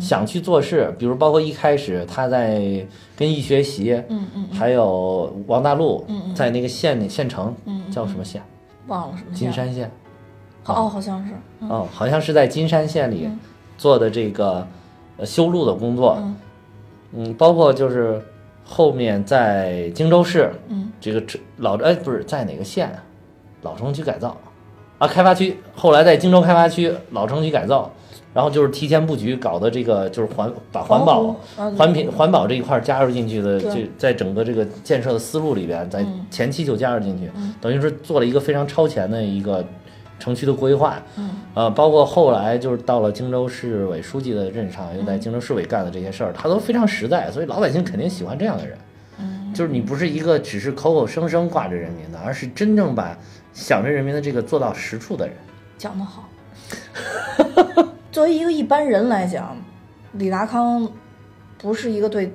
B: 想去做事。比如包括一开始他在跟易学习，
A: 嗯嗯，
B: 还有王大陆
A: 嗯嗯
B: 在那个县里县城
A: 嗯嗯
B: 叫什么县？
A: 忘了什么
B: 金山县。
A: 哦，好像是。嗯
B: 哦，好像是在金山县里
A: 嗯
B: 做的这个呃修路的工作。
A: 嗯
B: 嗯，包括就是后面在荆州市，
A: 嗯，
B: 这个这老哎不是在哪个县啊？老城区改造啊，开发区。后来在荆州开发区老城区改造，然后就是提前布局搞的这个就是环把环保环评环保这一块儿加入进去的，
A: 对
B: 这在整个这个建设的思路里边，在
A: 嗯
B: 前期就加入进去，
A: 嗯
B: 等于是做了一个非常超前的一个城区的规划。
A: 嗯
B: 呃，包括后来就是到了荆州市委书记的任上，又
A: 嗯
B: 在荆州市委干的这些事儿，他都非常实在，所以老百姓肯定喜欢这样的人。
A: 嗯，
B: 就是你不是一个只是口口声声挂着人民的，而是真正把想着人民的这个做到实处的人。
A: 讲得好。作为一个一般人来讲，李达康不是一个对，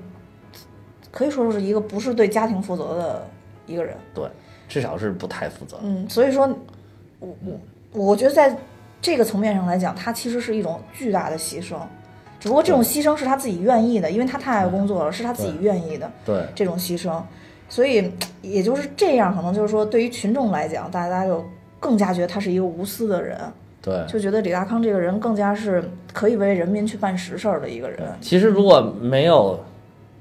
A: 可以说是一个不是对家庭负责的一个人。
B: 对，至少是不太负责。
A: 嗯，所以说，我我我觉得在这个层面上来讲，他其实是一种巨大的牺牲，只不过这种牺牲是他自己愿意的，因为他太爱工作了，是他自己愿意的
B: 对，
A: 这种牺牲，所以也就是这样，可能就是说，对于群众来讲，大家就更加觉得他是一个无私的人，
B: 对。
A: 就觉得李达康这个人更加是可以为人民去办实事儿的一个人。
B: 其实如果没有，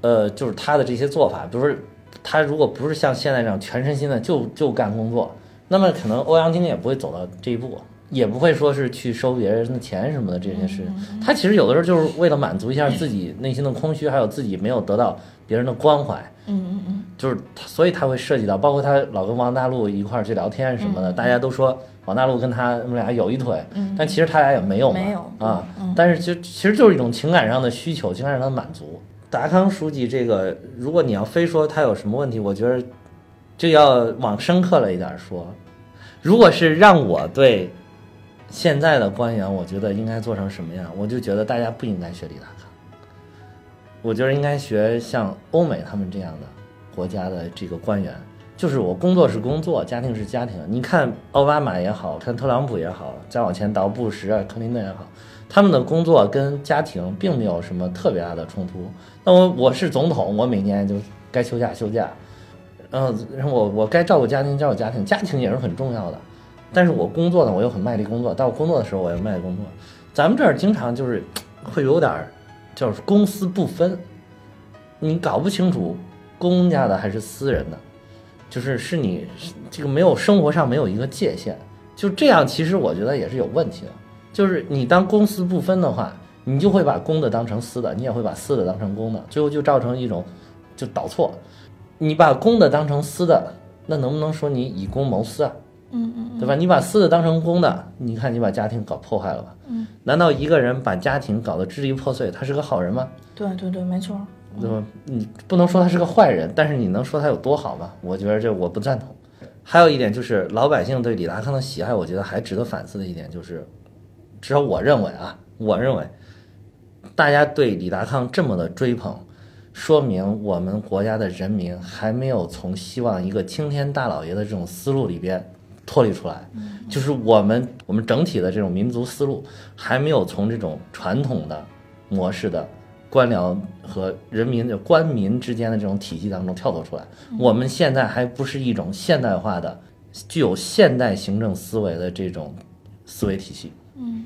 B: 呃，就是他的这些做法，比如说他如果不是像现在这样全身心的就就干工作，那么可能欧阳菁也不会走到这一步，也不会说是去收别人的钱什么的这些事情。他其实有的时候就是为了满足一下自己内心的空虚，还有自己没有得到别人的关怀。
A: 嗯嗯嗯，
B: 就是他，所以他会涉及到，包括他老跟王大陆一块儿去聊天什么的，大家都说王大陆跟他们俩有一腿，但其实他俩也没有嘛，
A: 没有
B: 啊，
A: 嗯
B: 但是就其实就是一种情感上的需求，情感上的满足。达康书记这个，如果你要非说他有什么问题，我觉得就要往深刻了一点说。如果是让我对现在的官员，我觉得应该做成什么样，我就觉得大家不应该学李达康。我觉得应该学像欧美他们这样的国家的这个官员，就是我工作是工作，家庭是家庭。你看奥巴马也好看特朗普也好，再往前倒布什啊、克林顿也好，他们的工作跟家庭并没有什么特别大的冲突。那我我是总统，我每年就该休假休假，嗯，然后我我该照顾家庭照顾家庭，家庭也是很重要的。但是我工作呢，我又很卖力工作，到我工作的时候我又卖力工作。咱们这儿经常就是 会有点，就是公私不分，你搞不清楚公家的还是私人的，就是是你这个没有生活上没有一个界限，就这样，其实我觉得也是有问题的。就是你当公私不分的话，你就会把公的当成私的，你也会把私的当成公的，最后就造成一种就导错。你把公的当成私的，那能不能说你以公谋私啊？
A: 嗯嗯
B: 对吧？你把私的当成公的，你看你把家庭搞破坏了吧？
A: 嗯，
B: 难道一个人把家庭搞得支离破碎，他是个好人吗？
A: 对对对，没错。
B: 对吧？你不能说他是个坏人，但是你能说他有多好吗？我觉得这我不赞同。还有一点就是老百姓对李达康的喜爱，我觉得还值得反思的一点就是，至少我认为啊，我认为大家对李达康这么的追捧，说明我们国家的人民还没有从希望一个青天大老爷的这种思路里边脱离出来，就是我们我们整体的这种民族思路还没有从这种传统的模式的官僚和人民的官民之间的这种体系当中跳脱出来。我们现在还不是一种现代化的、具有现代行政思维的这种思维体系。
A: 嗯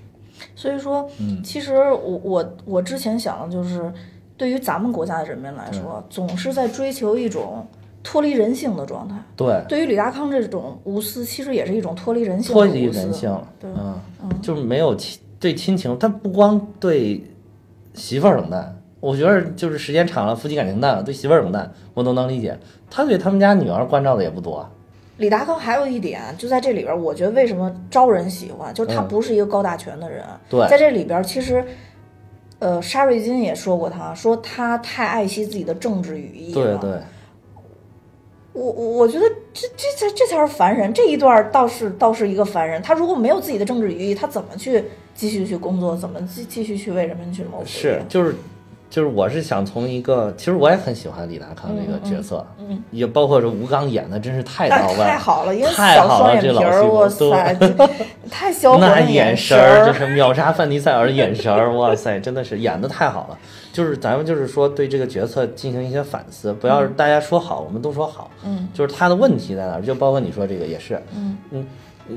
A: 所以说，
B: 嗯
A: 其实我我我之前想的就是，对于咱们国家的人民来说，总是在追求一种脱离人性的状态。
B: 对，
A: 对于李达康这种无私，其实也是一种脱离人性的
B: 脱离人性，
A: 对，
B: 嗯，就是没有亲对亲情，他不光对媳妇儿冷淡，我觉得就是时间长了，夫妻感情淡了，对媳妇儿冷淡，我都能理解。他对他们家女儿关照的也不多啊，
A: 李达康还有一点，就在这里边，我觉得为什么招人喜欢，就是他
B: 嗯
A: 不是一个高大全的人。
B: 对
A: 在这里边，其实，呃，沙瑞金也说过他，说他太爱惜自己的政治羽翼了。
B: 对对，
A: 我我我觉得这这才这才是凡人，这一段倒是倒是一个凡人。他如果没有自己的政治羽翼，他怎么去继续去工作？怎么继继续去为人民去谋福利？
B: 是就是就是我是想从一个，其实我也很喜欢李达康这个角色，
A: 嗯，
B: 也包括这吴刚演的真是太到位了，
A: 太好了，因为
B: 太
A: 小双
B: 好了这老
A: 眼皮儿，
B: 戏骨
A: 哇塞，太销魂
B: 那，眼
A: 神
B: 儿。就是秒杀范迪塞尔的眼神儿，哇塞，真的是演的太好了。就是咱们就是说对这个角色进行一些反思，不要大家说好，我们都说好，
A: 嗯，
B: 就是他的问题在哪儿？就包括你说这个也是，
A: 嗯。
B: 嗯，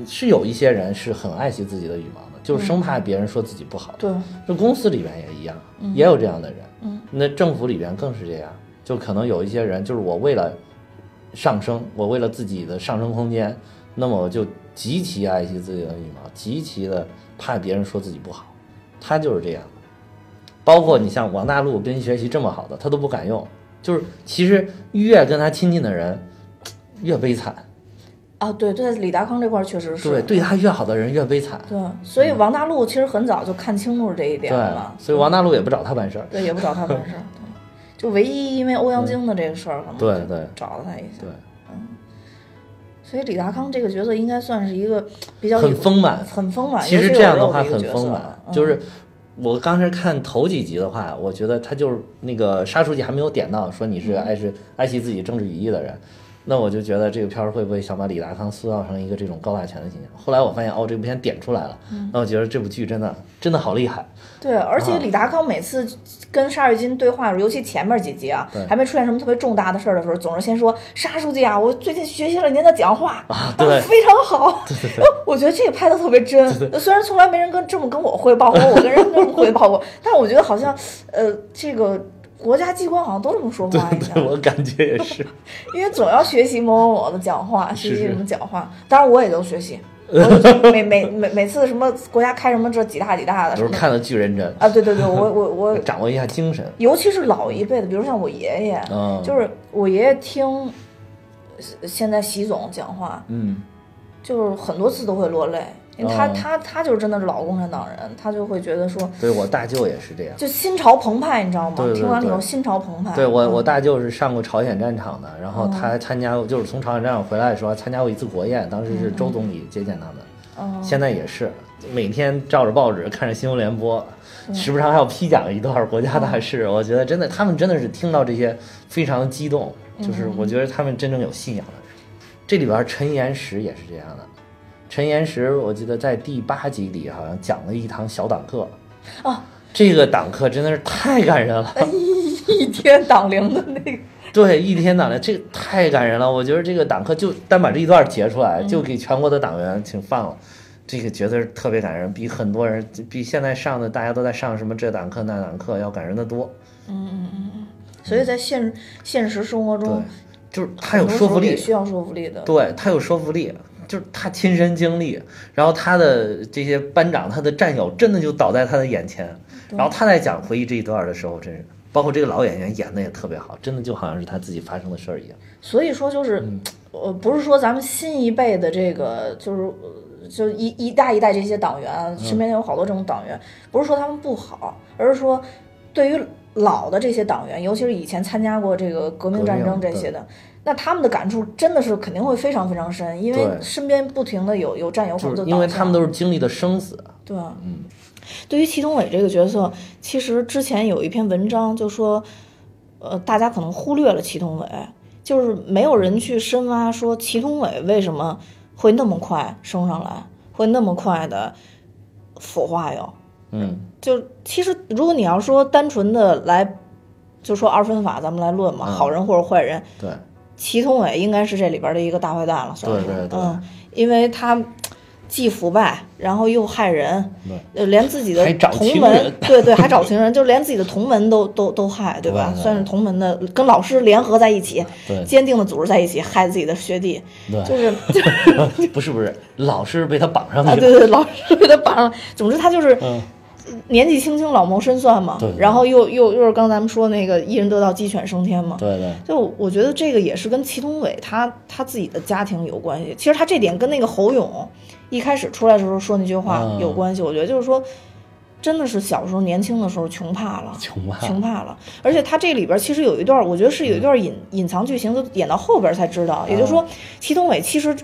B: 是有一些人是很爱惜自己的羽毛的，就是生怕别人说自己不好。
A: 对，
B: 这公司里边也一样，也有这样的人。
A: 嗯，
B: 那政府里边更是这样，就可能有一些人，就是我为了上升，我为了自己的上升空间，那么我就极其爱惜自己的羽毛，极其的怕别人说自己不好，他就是这样。包括你像王大陆跟学习这么好的，他都不敢用，就是其实越跟他亲近的人越悲惨，
A: 啊，对对，李达康这块确实是。
B: 对，对他越好的人越悲惨，
A: 对，所以王大陆其实很早就看清楚这一点
B: 对
A: 了，，
B: 所以王大陆也不找他办事儿，
A: 对也不找他办事儿，对，就唯一因为欧阳菁的这个事儿，可能就
B: 对。对
A: 找了他一下，
B: 对，嗯。
A: 所以李达康这个角色应该算是一个比较
B: 很丰满
A: 很丰满，
B: 其实这样的话很丰满就是。我刚才看头几集的话，我觉得他就是那个沙书记还没有点到说你是
A: 嗯。
B: 爱是爱惜自己政治羽翼的人，那我就觉得这个片儿会不会想把李达康塑造成一个这种高大全的形象？后来我发现哦，这部片点出来了，
A: 嗯。
B: 那我觉得这部剧真的真的好厉害，
A: 对，而且
B: 啊。
A: 李达康每次跟沙瑞金对话尤其前面几集啊，还没出现什么特别重大的事儿的时候，总是先说沙书记啊，我最近学习了您的讲话。
B: 啊对。
A: 非常好。我觉得这个拍的特别真，虽然从来没人跟这么跟我汇报过，我跟人这么汇报过，但我觉得好像呃，这个国家机关好像都这么说话一下。
B: 对我感觉也是，
A: 因为总要学习某某某的讲话，学习什么讲话，当然我也都学习。我每 每每每次什么国家开什么这几大几大的什么
B: 都是看的巨认真，
A: 啊，对对对，我我我
B: 掌握一下精神，
A: 尤其是老一辈的，比如像我爷爷，
B: 嗯，
A: 就是我爷爷听呃现在习总讲话，
B: 嗯，
A: 就是很多次都会落泪，因为他、
B: 哦
A: 他他就是真的是老共产党人，他就会觉得说，
B: 对我大舅也是这样。
A: 就心潮澎湃，你知道吗？
B: 对对
A: 听完了以后心潮澎湃。
B: 对我，
A: 嗯
B: 我大舅是上过朝鲜战场的，然后
A: 哦
B: 他还参加过，就是从朝鲜战场回来的时候还参加过一次国宴，当时是周总理接见他们，
A: 嗯
B: 现在也是每天照着报纸看着新闻联播，时不常还要批讲一段国家大事。我觉得真的，他们真的是听到这些非常激动，就是我觉得他们真正有信仰的人。这里边陈岩石也是这样的，陈岩石我记得在第八集里好像讲了一堂小党课，
A: 哦，
B: 这个党课真的是太感人了。
A: 一天党龄的那个，
B: 对，一天党龄这个太感人了。我觉得这个党课就单把这一段截出来，就给全国的党员请放了，这个绝对是特别感人，比很多人比现在上的大家都在上什么这党课那党课要感人的多。
A: 嗯嗯嗯嗯所以在现现实生活
B: 对
A: 中，，
B: 就是他有说服力，
A: 需要说服力的。
B: 对他有说服力。就是他亲身经历，然后他的这些班长、他的战友真的就倒在他的眼前，然后他在讲回忆这一段的时候，真是包括这个老演员演的也特别好，真的就好像是他自己发生的事儿一样。
A: 所以说就是，
B: 嗯
A: 呃，不是说咱们新一辈的这个就是。呃就一一代一代这些党员，
B: 嗯
A: 身边有好多这种党员，不是说他们不好，而是说对于老的这些党员，尤其是以前参加过这个革命战争这些的，那他们的感触真的是肯定会非常非常深，因为身边不停的有有战友可能
B: 就
A: 就是
B: 因为他们都
A: 是
B: 是经历的生死，
A: 对，嗯，对于祁同伟这个角色，其实之前有一篇文章就说，呃，大家可能忽略了祁同伟，就是没有人去深挖说祁同伟为什么会那么快升上来，会那么快的腐化哟。
B: 嗯，
A: 就其实，如果你要说单纯的来，就说二分法，咱们来论嘛，
B: 嗯。
A: 好人或者坏人，
B: 对，
A: 祁同伟应该是这里边的一个大坏蛋了，算是，
B: 对对。对
A: 嗯，因为他既腐败，然后又害人，呃，连自己的同门，对对，还找情人，就连自己的同门都都都害，对吧？算是同门的，跟老师联合在一起，
B: 对。
A: 坚定的组织在一起，害自己的学弟，
B: 对。
A: 就是 就
B: 不是不是，老师被他绑上了，
A: 对对，老师被他绑上，总之他就是。
B: 嗯，
A: 年纪轻轻老谋深算嘛，
B: 对对
A: 然后又又又是刚咱们说那个一人得道鸡犬升天嘛，
B: 对对，
A: 就我觉得这个也是跟祁同伟他他自己的家庭有关系。其实他这点跟那个侯勇一开始出来的时候说那句话
B: 嗯
A: 有关系。我觉得就是说，真的是小时候年轻的时候穷怕了，
B: 穷怕
A: 穷怕了。而且他这里边其实有一段，我觉得是有一段隐隐藏剧情，都演到后边才知道。也就是说，祁同伟其实。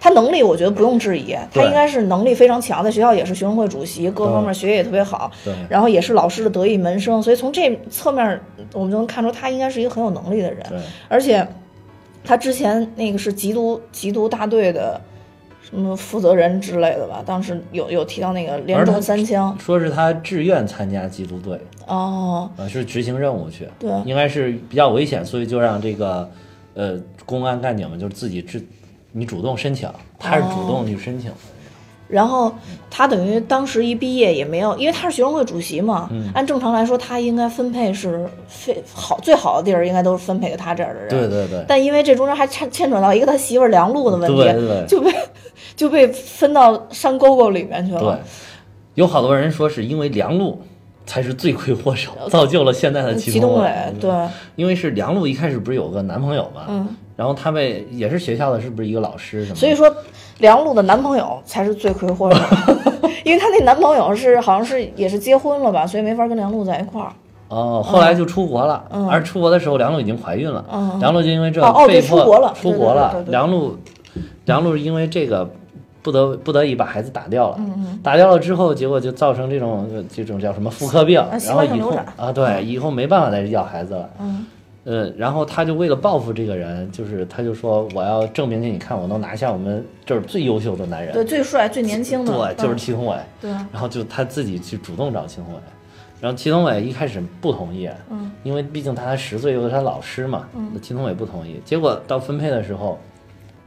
A: 他能力我觉得不用质疑，他应该是能力非常强，在学校也是学生会主席，各方面学业也特别好。
B: 对。
A: 然后也是老师的得意门生，所以从这侧面我们就能看出他应该是一个很有能力的人。
B: 对，
A: 而且他之前那个是缉毒缉毒大队的什么负责人之类的吧，当时有有提到那个连中三枪。
B: 说是他自愿参加缉毒队，
A: 哦，
B: 啊，是执行任务去，
A: 对。
B: 应该是比较危险，所以就让这个呃公安干警们就是自己自你主动申请，他是主动去申请的。
A: 然后他等于当时一毕业也没有，因为他是学生会主席嘛，
B: 嗯
A: 按正常来说他应该分配是非好最好的地儿，应该都是分配给他这样的人。
B: 对对对，
A: 但因为这中间还牵牵扯到一个他媳妇儿梁璐的问题，
B: 对对对
A: 就被就被分到山沟沟里面去了
B: 对
A: 了。，
B: 有好多人说是因为梁璐才是罪魁祸首，造就了现在的祁
A: 同伟。对，
B: 因为是梁璐一开始不是有个男朋友嘛，
A: 嗯，
B: 然后他被也是学校的，是不是一个老师什么？
A: 所以说梁璐的男朋友才是罪魁祸首，因为她那男朋友是好像是也是结婚了吧，所以没法跟梁璐在一块儿。
B: 哦，后来就出国了，
A: 嗯
B: 而出国的时候梁璐已经怀孕了，
A: 嗯
B: 梁璐就因为这
A: 哦哦
B: 被迫
A: 出国了
B: 出国了梁璐，梁璐是因为这个不得不得已把孩子打掉了，
A: 嗯
B: 打掉了之后，结果就造成这种呃这种叫什么妇科病，
A: 啊
B: 然后以后啊对，以后没办法再要孩子了，
A: 嗯。
B: 呃，然后他就为了报复这个人，就是他就说我要证明给你看，我能拿下我们这儿最优秀的男人，
A: 对，最帅、最年轻的，
B: 对，就是
A: 嗯
B: 祁同伟。
A: 对，
B: 然后就他自己去主动找祁同伟，然后祁同伟一开始不同意，
A: 嗯，
B: 因为毕竟他才十岁，又是他老师嘛，
A: 嗯。
B: 那祁同伟不同意。结果到分配的时候，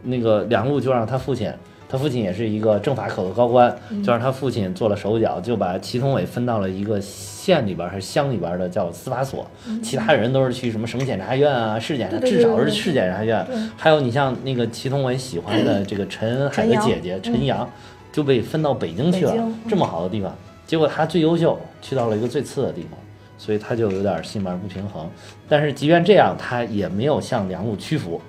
B: 那个梁璐就让他父亲，他父亲也是一个政法口的高官，
A: 嗯。
B: 就让他父亲做了手脚，就把祁同伟分到了一个县里边还是乡里边的叫司法所，其他人都是去什么省检察院啊、市检察，至少是市检察院。还有你像那个祁同伟喜欢的这个陈恩海的姐姐陈阳，就被分到北京去了这么好的地方，结果他最优秀，去到了一个最次的地方，所以他就有点心脉不平衡。但是即便这样，他也没有向梁璐屈服，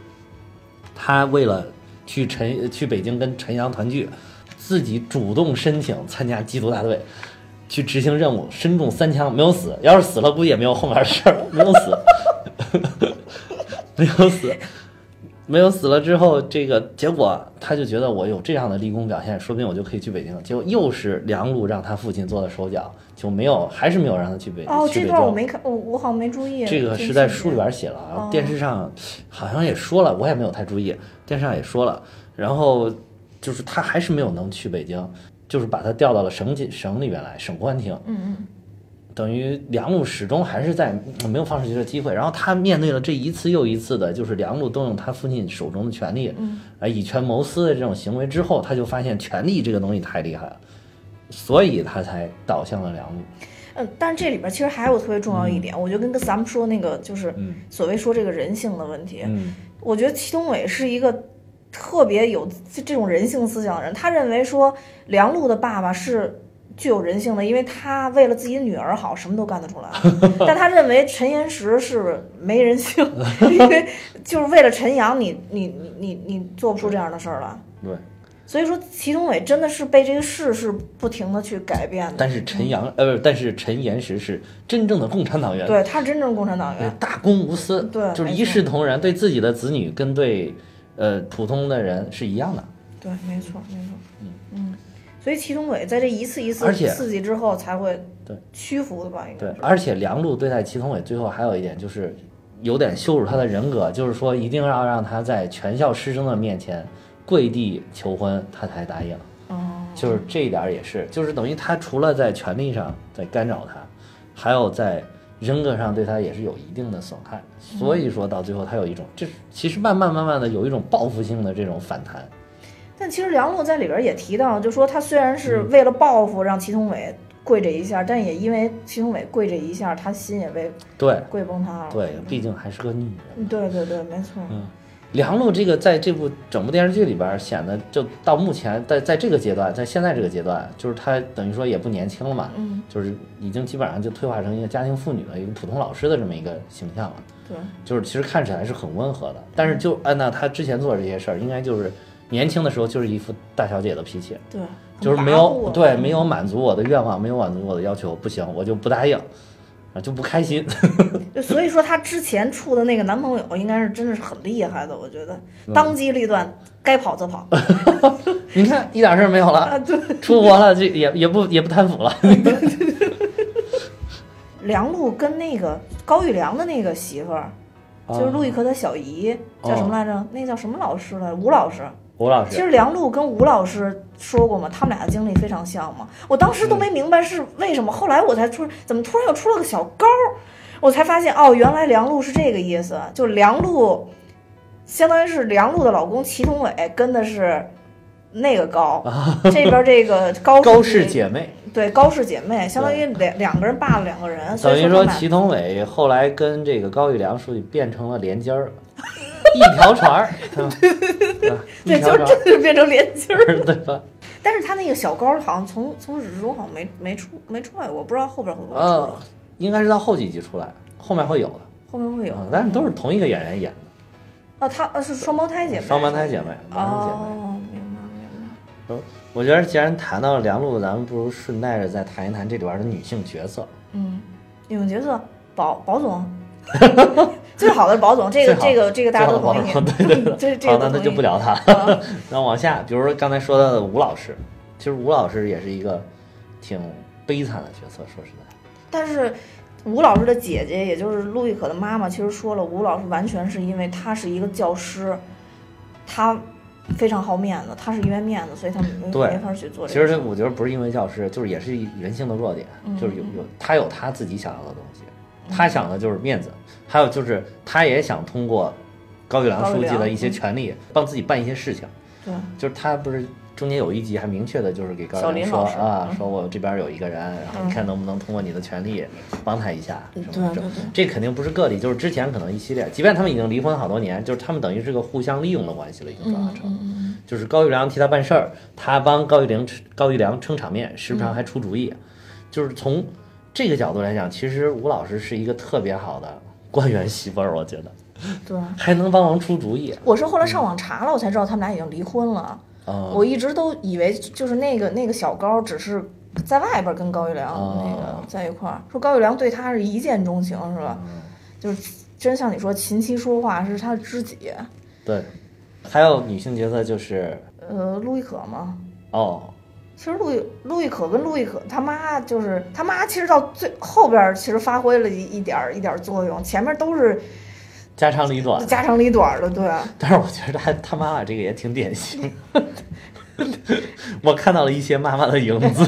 B: 他为了去陈去北京跟陈阳团聚，自己主动申请参加缉毒大队。去执行任务，身中三枪，没有死。要是死了，估计也没有后面的事儿，没有死，没有死。没有死了之后，这个结果他就觉得我有这样的立功表现，说不定我就可以去北京。结果又是梁璐让他父亲做的手脚，就没有，还是没有让他去北
A: 哦，这。段我没看，我我好像没注意。
B: 这个是在书里边写了，然后
A: 哦
B: 电视上好像也说了，我也没有太注意，电视上也说了。然后就是他还是没有能去北京，就是把他调到了省警省里边来，省公安厅。
A: 嗯嗯，
B: 等于梁璐始终还是在没有放出去的机会，然后他面对了这一次又一次的，就是梁璐动用他父亲手中的权力，
A: 嗯
B: 啊以权谋私的这种行为之后，他就发现权力这个东西太厉害了，所以他才倒向了梁璐。
A: 嗯，但是这里边其实还有特别重要一点，我觉得跟跟咱们说那个就是
B: 嗯
A: 所谓说这个人性的问题，
B: 嗯
A: 我觉得祁同伟是一个特别有这这种人性思想的人，他认为说梁璐的爸爸是具有人性的，因为他为了自己女儿好，什么都干得出来。但他认为陈岩石是没人性，因为就是为了陈阳，你你你你你做不出这样的事儿来。
B: 对，
A: 所以说，祁同伟真的是被这个世事不停的去改变的。
B: 但是陈阳呃，不是，但是陈岩石是真正的共产党员，
A: 对他是真正共产党员。
B: 大公无私，
A: 对
B: 就是一视同仁，对自己的子女跟对呃普通的人是一样的。
A: 对，没错，没错。嗯嗯所以祁同伟在这一次一次刺激之后才会
B: 对
A: 屈服的吧？应该是，。
B: 对而且梁璐对待祁同伟最后还有一点就是有点羞辱他的人格，就是说一定要让他在全校师生的面前跪地求婚，他才答应。
A: 哦，
B: 就是这一点儿也是，就是等于他除了在权力上在干扰他，还有在人格上对他也是有一定的损害。所以说到最后，他有一种，这其实慢慢慢慢的有一种报复性的这种反弹。
A: 但其实梁璐在里边也提到，就说他虽然是
B: 嗯
A: 为了报复让祁同伟跪这一下，但也因为祁同伟跪这一下，他心也被
B: 对
A: 跪崩塌了。
B: 对，毕竟还是个女人。
A: 嗯对对对，没错。
B: 梁璐这个在这部整部电视剧里边儿显得，就到目前在在这个阶段，在现在这个阶段，就是她等于说也不年轻了嘛，
A: 嗯，
B: 就是已经基本上就退化成一个家庭妇女了一个普通老师的这么一个形象了。
A: 对，
B: 就是其实看起来是很温和的，但是就按照她之前做的这些事儿，应该就是年轻的时候就是一副大小姐的脾气，
A: 对，
B: 就是没有对没有满足我的愿望，没有满足我的要求，不行，我就不答应，啊就不开心。
A: 对所以说她之前处的那个男朋友应该是真的是很厉害的，我觉得
B: 嗯
A: 当机立断，该跑则跑。
B: 你看一点事儿没有了，
A: 啊，对，
B: 出国了就也也不也不贪腐了。
A: 梁璐跟那个高育良的那个媳妇儿，就是陆亦可的小姨，叫什么来着？那叫什么老师来？吴老师。
B: 吴老师，
A: 其实梁璐跟吴老师说过嘛，他们俩的经历非常像嘛。我当时都没明白是为什么，后来我才出，怎么突然又出了个小高儿，我才发现哦，原来梁璐是这个意思，就梁璐，相当于是梁璐的老公祁同伟跟的是那个高，这边这个 高
B: 高
A: 氏
B: 氏姐妹，
A: 对高氏姐妹，相当于两两个人霸了两个人，所
B: 等于
A: 以说
B: 祁同伟后来跟这个高育良书记变成了连襟儿，一条船儿，对
A: 就真的是变成连襟儿。
B: 儿，对吧？
A: 但是他那个小高好像从从始至终好像没没出没出来过，不知道后边会不会出来，
B: 呃，应该是到后几集出来，后面会有的，
A: 后面会有。
B: 嗯，但是都是同一个演员演的，
A: 哦，他呃是双胞胎姐妹，
B: 双胞胎姐妹，姐妹。
A: 哦，明白明白。
B: 我觉得既然谈到了梁璐，咱们不如顺带着再谈一谈这里边的女性角色。
A: 嗯，女性角色宝宝总，最好的是宝总，这个这个这个大家都同意。
B: 最好的宝总对对
A: 这这
B: 好，那那就不聊他
A: 啊
B: 了。然后往下，比如说刚才说到的吴老师，其实吴老师也是一个挺悲惨的角色，说实在。
A: 但是吴老师的姐姐，也就是陆亦可的妈妈，其实说了，吴老师完全是因为他是一个教师，他非常好面子，他是因为面子，所以他没法去做
B: 其
A: 这个其。
B: 实这我觉得不是因为教师，就是也是人性的弱点，
A: 嗯
B: 就是有有他有他自己想要的东西，他想的就是面子，还有就是他也想通过高育良书记的一些
A: 嗯
B: 权利，帮自己办一些事情。
A: 对，
B: 就是他不是中间有一集还明确的就是给高育良说啊，
A: 嗯
B: 说我这边有一个人，然后你看能不能通过你的权利帮他一下什么这
A: 对对对
B: 这肯定不是个例，就是之前可能一系列，即便他们已经离婚好多年，就是他们等于是个互相利用的关系了，已经转化成。
A: 嗯
B: 就是高育良替他办事儿，他帮高育良高育良撑场面，时不
A: 嗯
B: 常还出主意。就是从这个角度来讲，其实吴老师是一个特别好的官员媳妇儿，我觉得
A: 对。
B: 还能帮忙出主意。
A: 我是后来上网查了，我才知道他们俩已经离婚了。
B: 啊、
A: 我一直都以为就是那个那个小高只是在外边跟高育良
B: 哦
A: 那个在一块儿，说高育良对他是一见钟情，是吧？就是真像你说琴棋书画是他的知己，
B: 对，还有女性角色就是
A: 呃，陆亦可嘛。
B: 哦，
A: 其实陆亦陆亦可跟陆亦可他妈就是他妈，其实到最后边儿其实发挥了一一点儿一点儿作用，前面都是
B: 家长里短。
A: 家长里短的，对。
B: 但是我觉得他他妈妈这个也挺典型，我看到了一些妈妈的影子。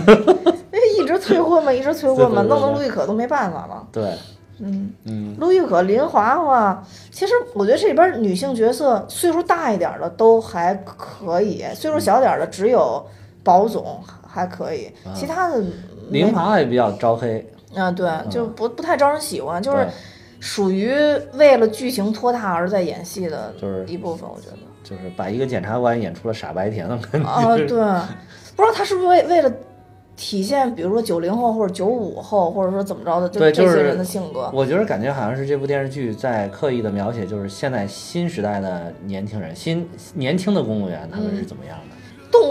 A: 因为一直催婚嘛，一直催婚嘛，弄得
B: 对
A: 陆亦可都没办法了。
B: 对，
A: 嗯，
B: 嗯，
A: 陆亦可、林华华，其实我觉得这里边女性角色岁数大一点的都还可以，岁数小点的只有宝总还可以，其他的没
B: 林华也比较招黑，
A: 啊，对，就不不太招人喜欢，就是属于为了剧情拖沓而在演戏的
B: 就是
A: 一部分，我觉得。
B: 就是把一个检察官演出了傻白甜的感觉。
A: 啊，对，不知道他是不是为为了体现，比如说九零后或者九五后，或者说怎么着的，这些人的性格。
B: 我觉得感觉好像是这部电视剧在刻意的描写，就是现在新时代的年轻人，新年轻的公务员他们是怎么样的。
A: 动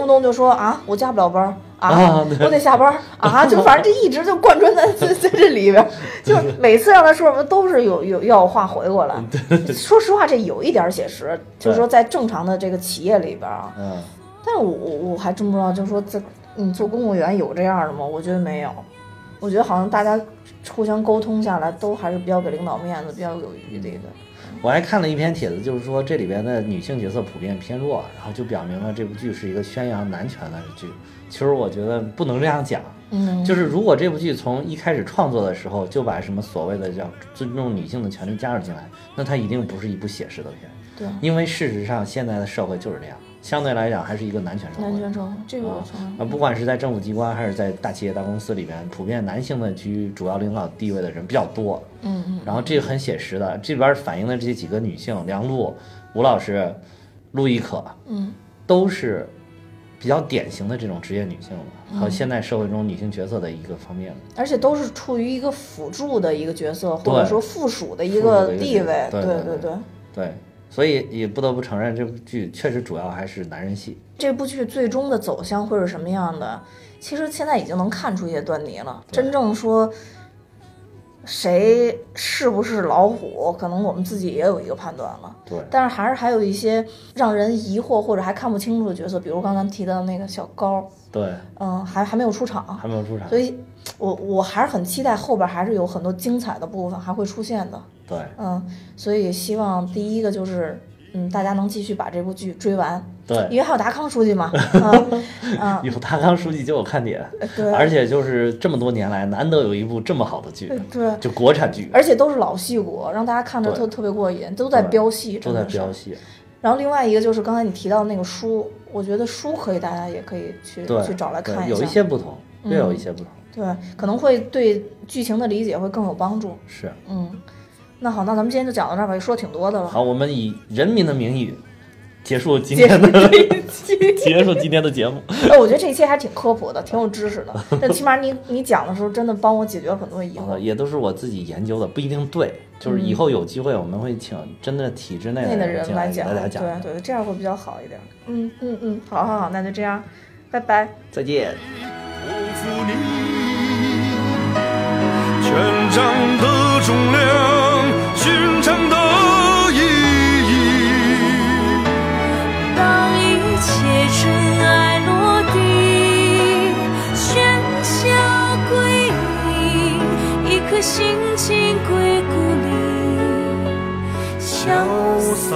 A: 不动就说啊，我加不了班儿啊，
B: 啊
A: 我得下班儿啊，就反正这一直就贯穿在 在在这里边儿，就每次让他说什么都是有有要有话回过来。说实话，这有一点儿写实，就是说在正常的这个企业里边儿啊，
B: 嗯，
A: 但是我我我还真不知道，就是说在你做公务员有这样的吗？我觉得没有，我觉得好像大家互相沟通下来都还是比较给领导面子，比较有余地的。
B: 我还看了一篇帖子，就是说这里边的女性角色普遍偏弱，然后就表明了这部剧是一个宣扬男权的剧。其实我觉得不能这样讲，
A: 嗯，
B: 就是如果这部剧从一开始创作的时候就把什么所谓的叫尊重女性的权利加入进来，那它一定不是一部写实的片。
A: 对，
B: 因为事实上现在的社会就是这样，相对来讲还是一个男权社会。
A: 男权社会这个我承认。
B: 啊，不管是在政府机关还是在大企业、大公司里边，普遍男性的居主要领导地位的人比较多。
A: 嗯嗯，
B: 然后这个很写实的，这边反映的这几个女性，梁璐、吴老师、陆亦可，
A: 嗯，
B: 都是比较典型的这种职业女性了，和现代社会中女性角色的一个方面。
A: 而且都是处于一个辅助的一个角色，或者说附属的一个地位。
B: 对对对
A: 对对，
B: 对，所以也不得不承认，这部剧确实主要还是男人戏。
A: 这部剧最终的走向会是什么样的？其实现在已经能看出一些端倪了。真正说谁是不是老虎，可能我们自己也有一个判断了。
B: 对，
A: 但是还是还有一些让人疑惑或者还看不清楚的角色，比如刚才提到的那个小高，
B: 对，
A: 嗯，还还没有出场，
B: 还没有出场。
A: 所以我我还是很期待后边还是有很多精彩的部分还会出现的。
B: 对，
A: 嗯，所以希望第一个就是，嗯，大家能继续把这部剧追完，
B: 对，
A: 因为还有达康书记嘛，嗯嗯，
B: 有达康书记就有看点，
A: 对，
B: 而且就是这么多年来难得有一部这么好的剧，
A: 对，
B: 就国产剧。
A: 而且都是老戏骨，让大家看着特特别过瘾，都在飙戏，
B: 都在飙戏。
A: 然后另外一个就是刚才你提到的那个书，我觉得书可以，大家也可以去
B: 对，
A: 去找来看
B: 一
A: 下。
B: 有，一些不同，略有
A: 嗯
B: 一些不同。
A: 对，可能会对剧情的理解会更有帮助。
B: 是，
A: 嗯，那好，那咱们今天就讲到这儿吧，也说挺多的了。
B: 好，我们以人民的名义结束今天的 结束今天的节目。
A: 哎，我觉得这一期还挺科普的，挺有知识的。但起码你你讲的时候，真的帮我解决了很多疑
B: 呃，
A: 惑。
B: 也都是我自己研究的，不一定对。就是以后有机会，我们会请真的体制内
A: 内的人来讲，
B: 大家讲。
A: 对对，这样会比较好一点。嗯嗯嗯，好好好，那就这样，拜拜。
B: 再见。
C: 托付你，权杖的重量，寻常的意义。
D: 当一切尘埃落地，喧嚣归零，一颗心静归故里，
C: 潇洒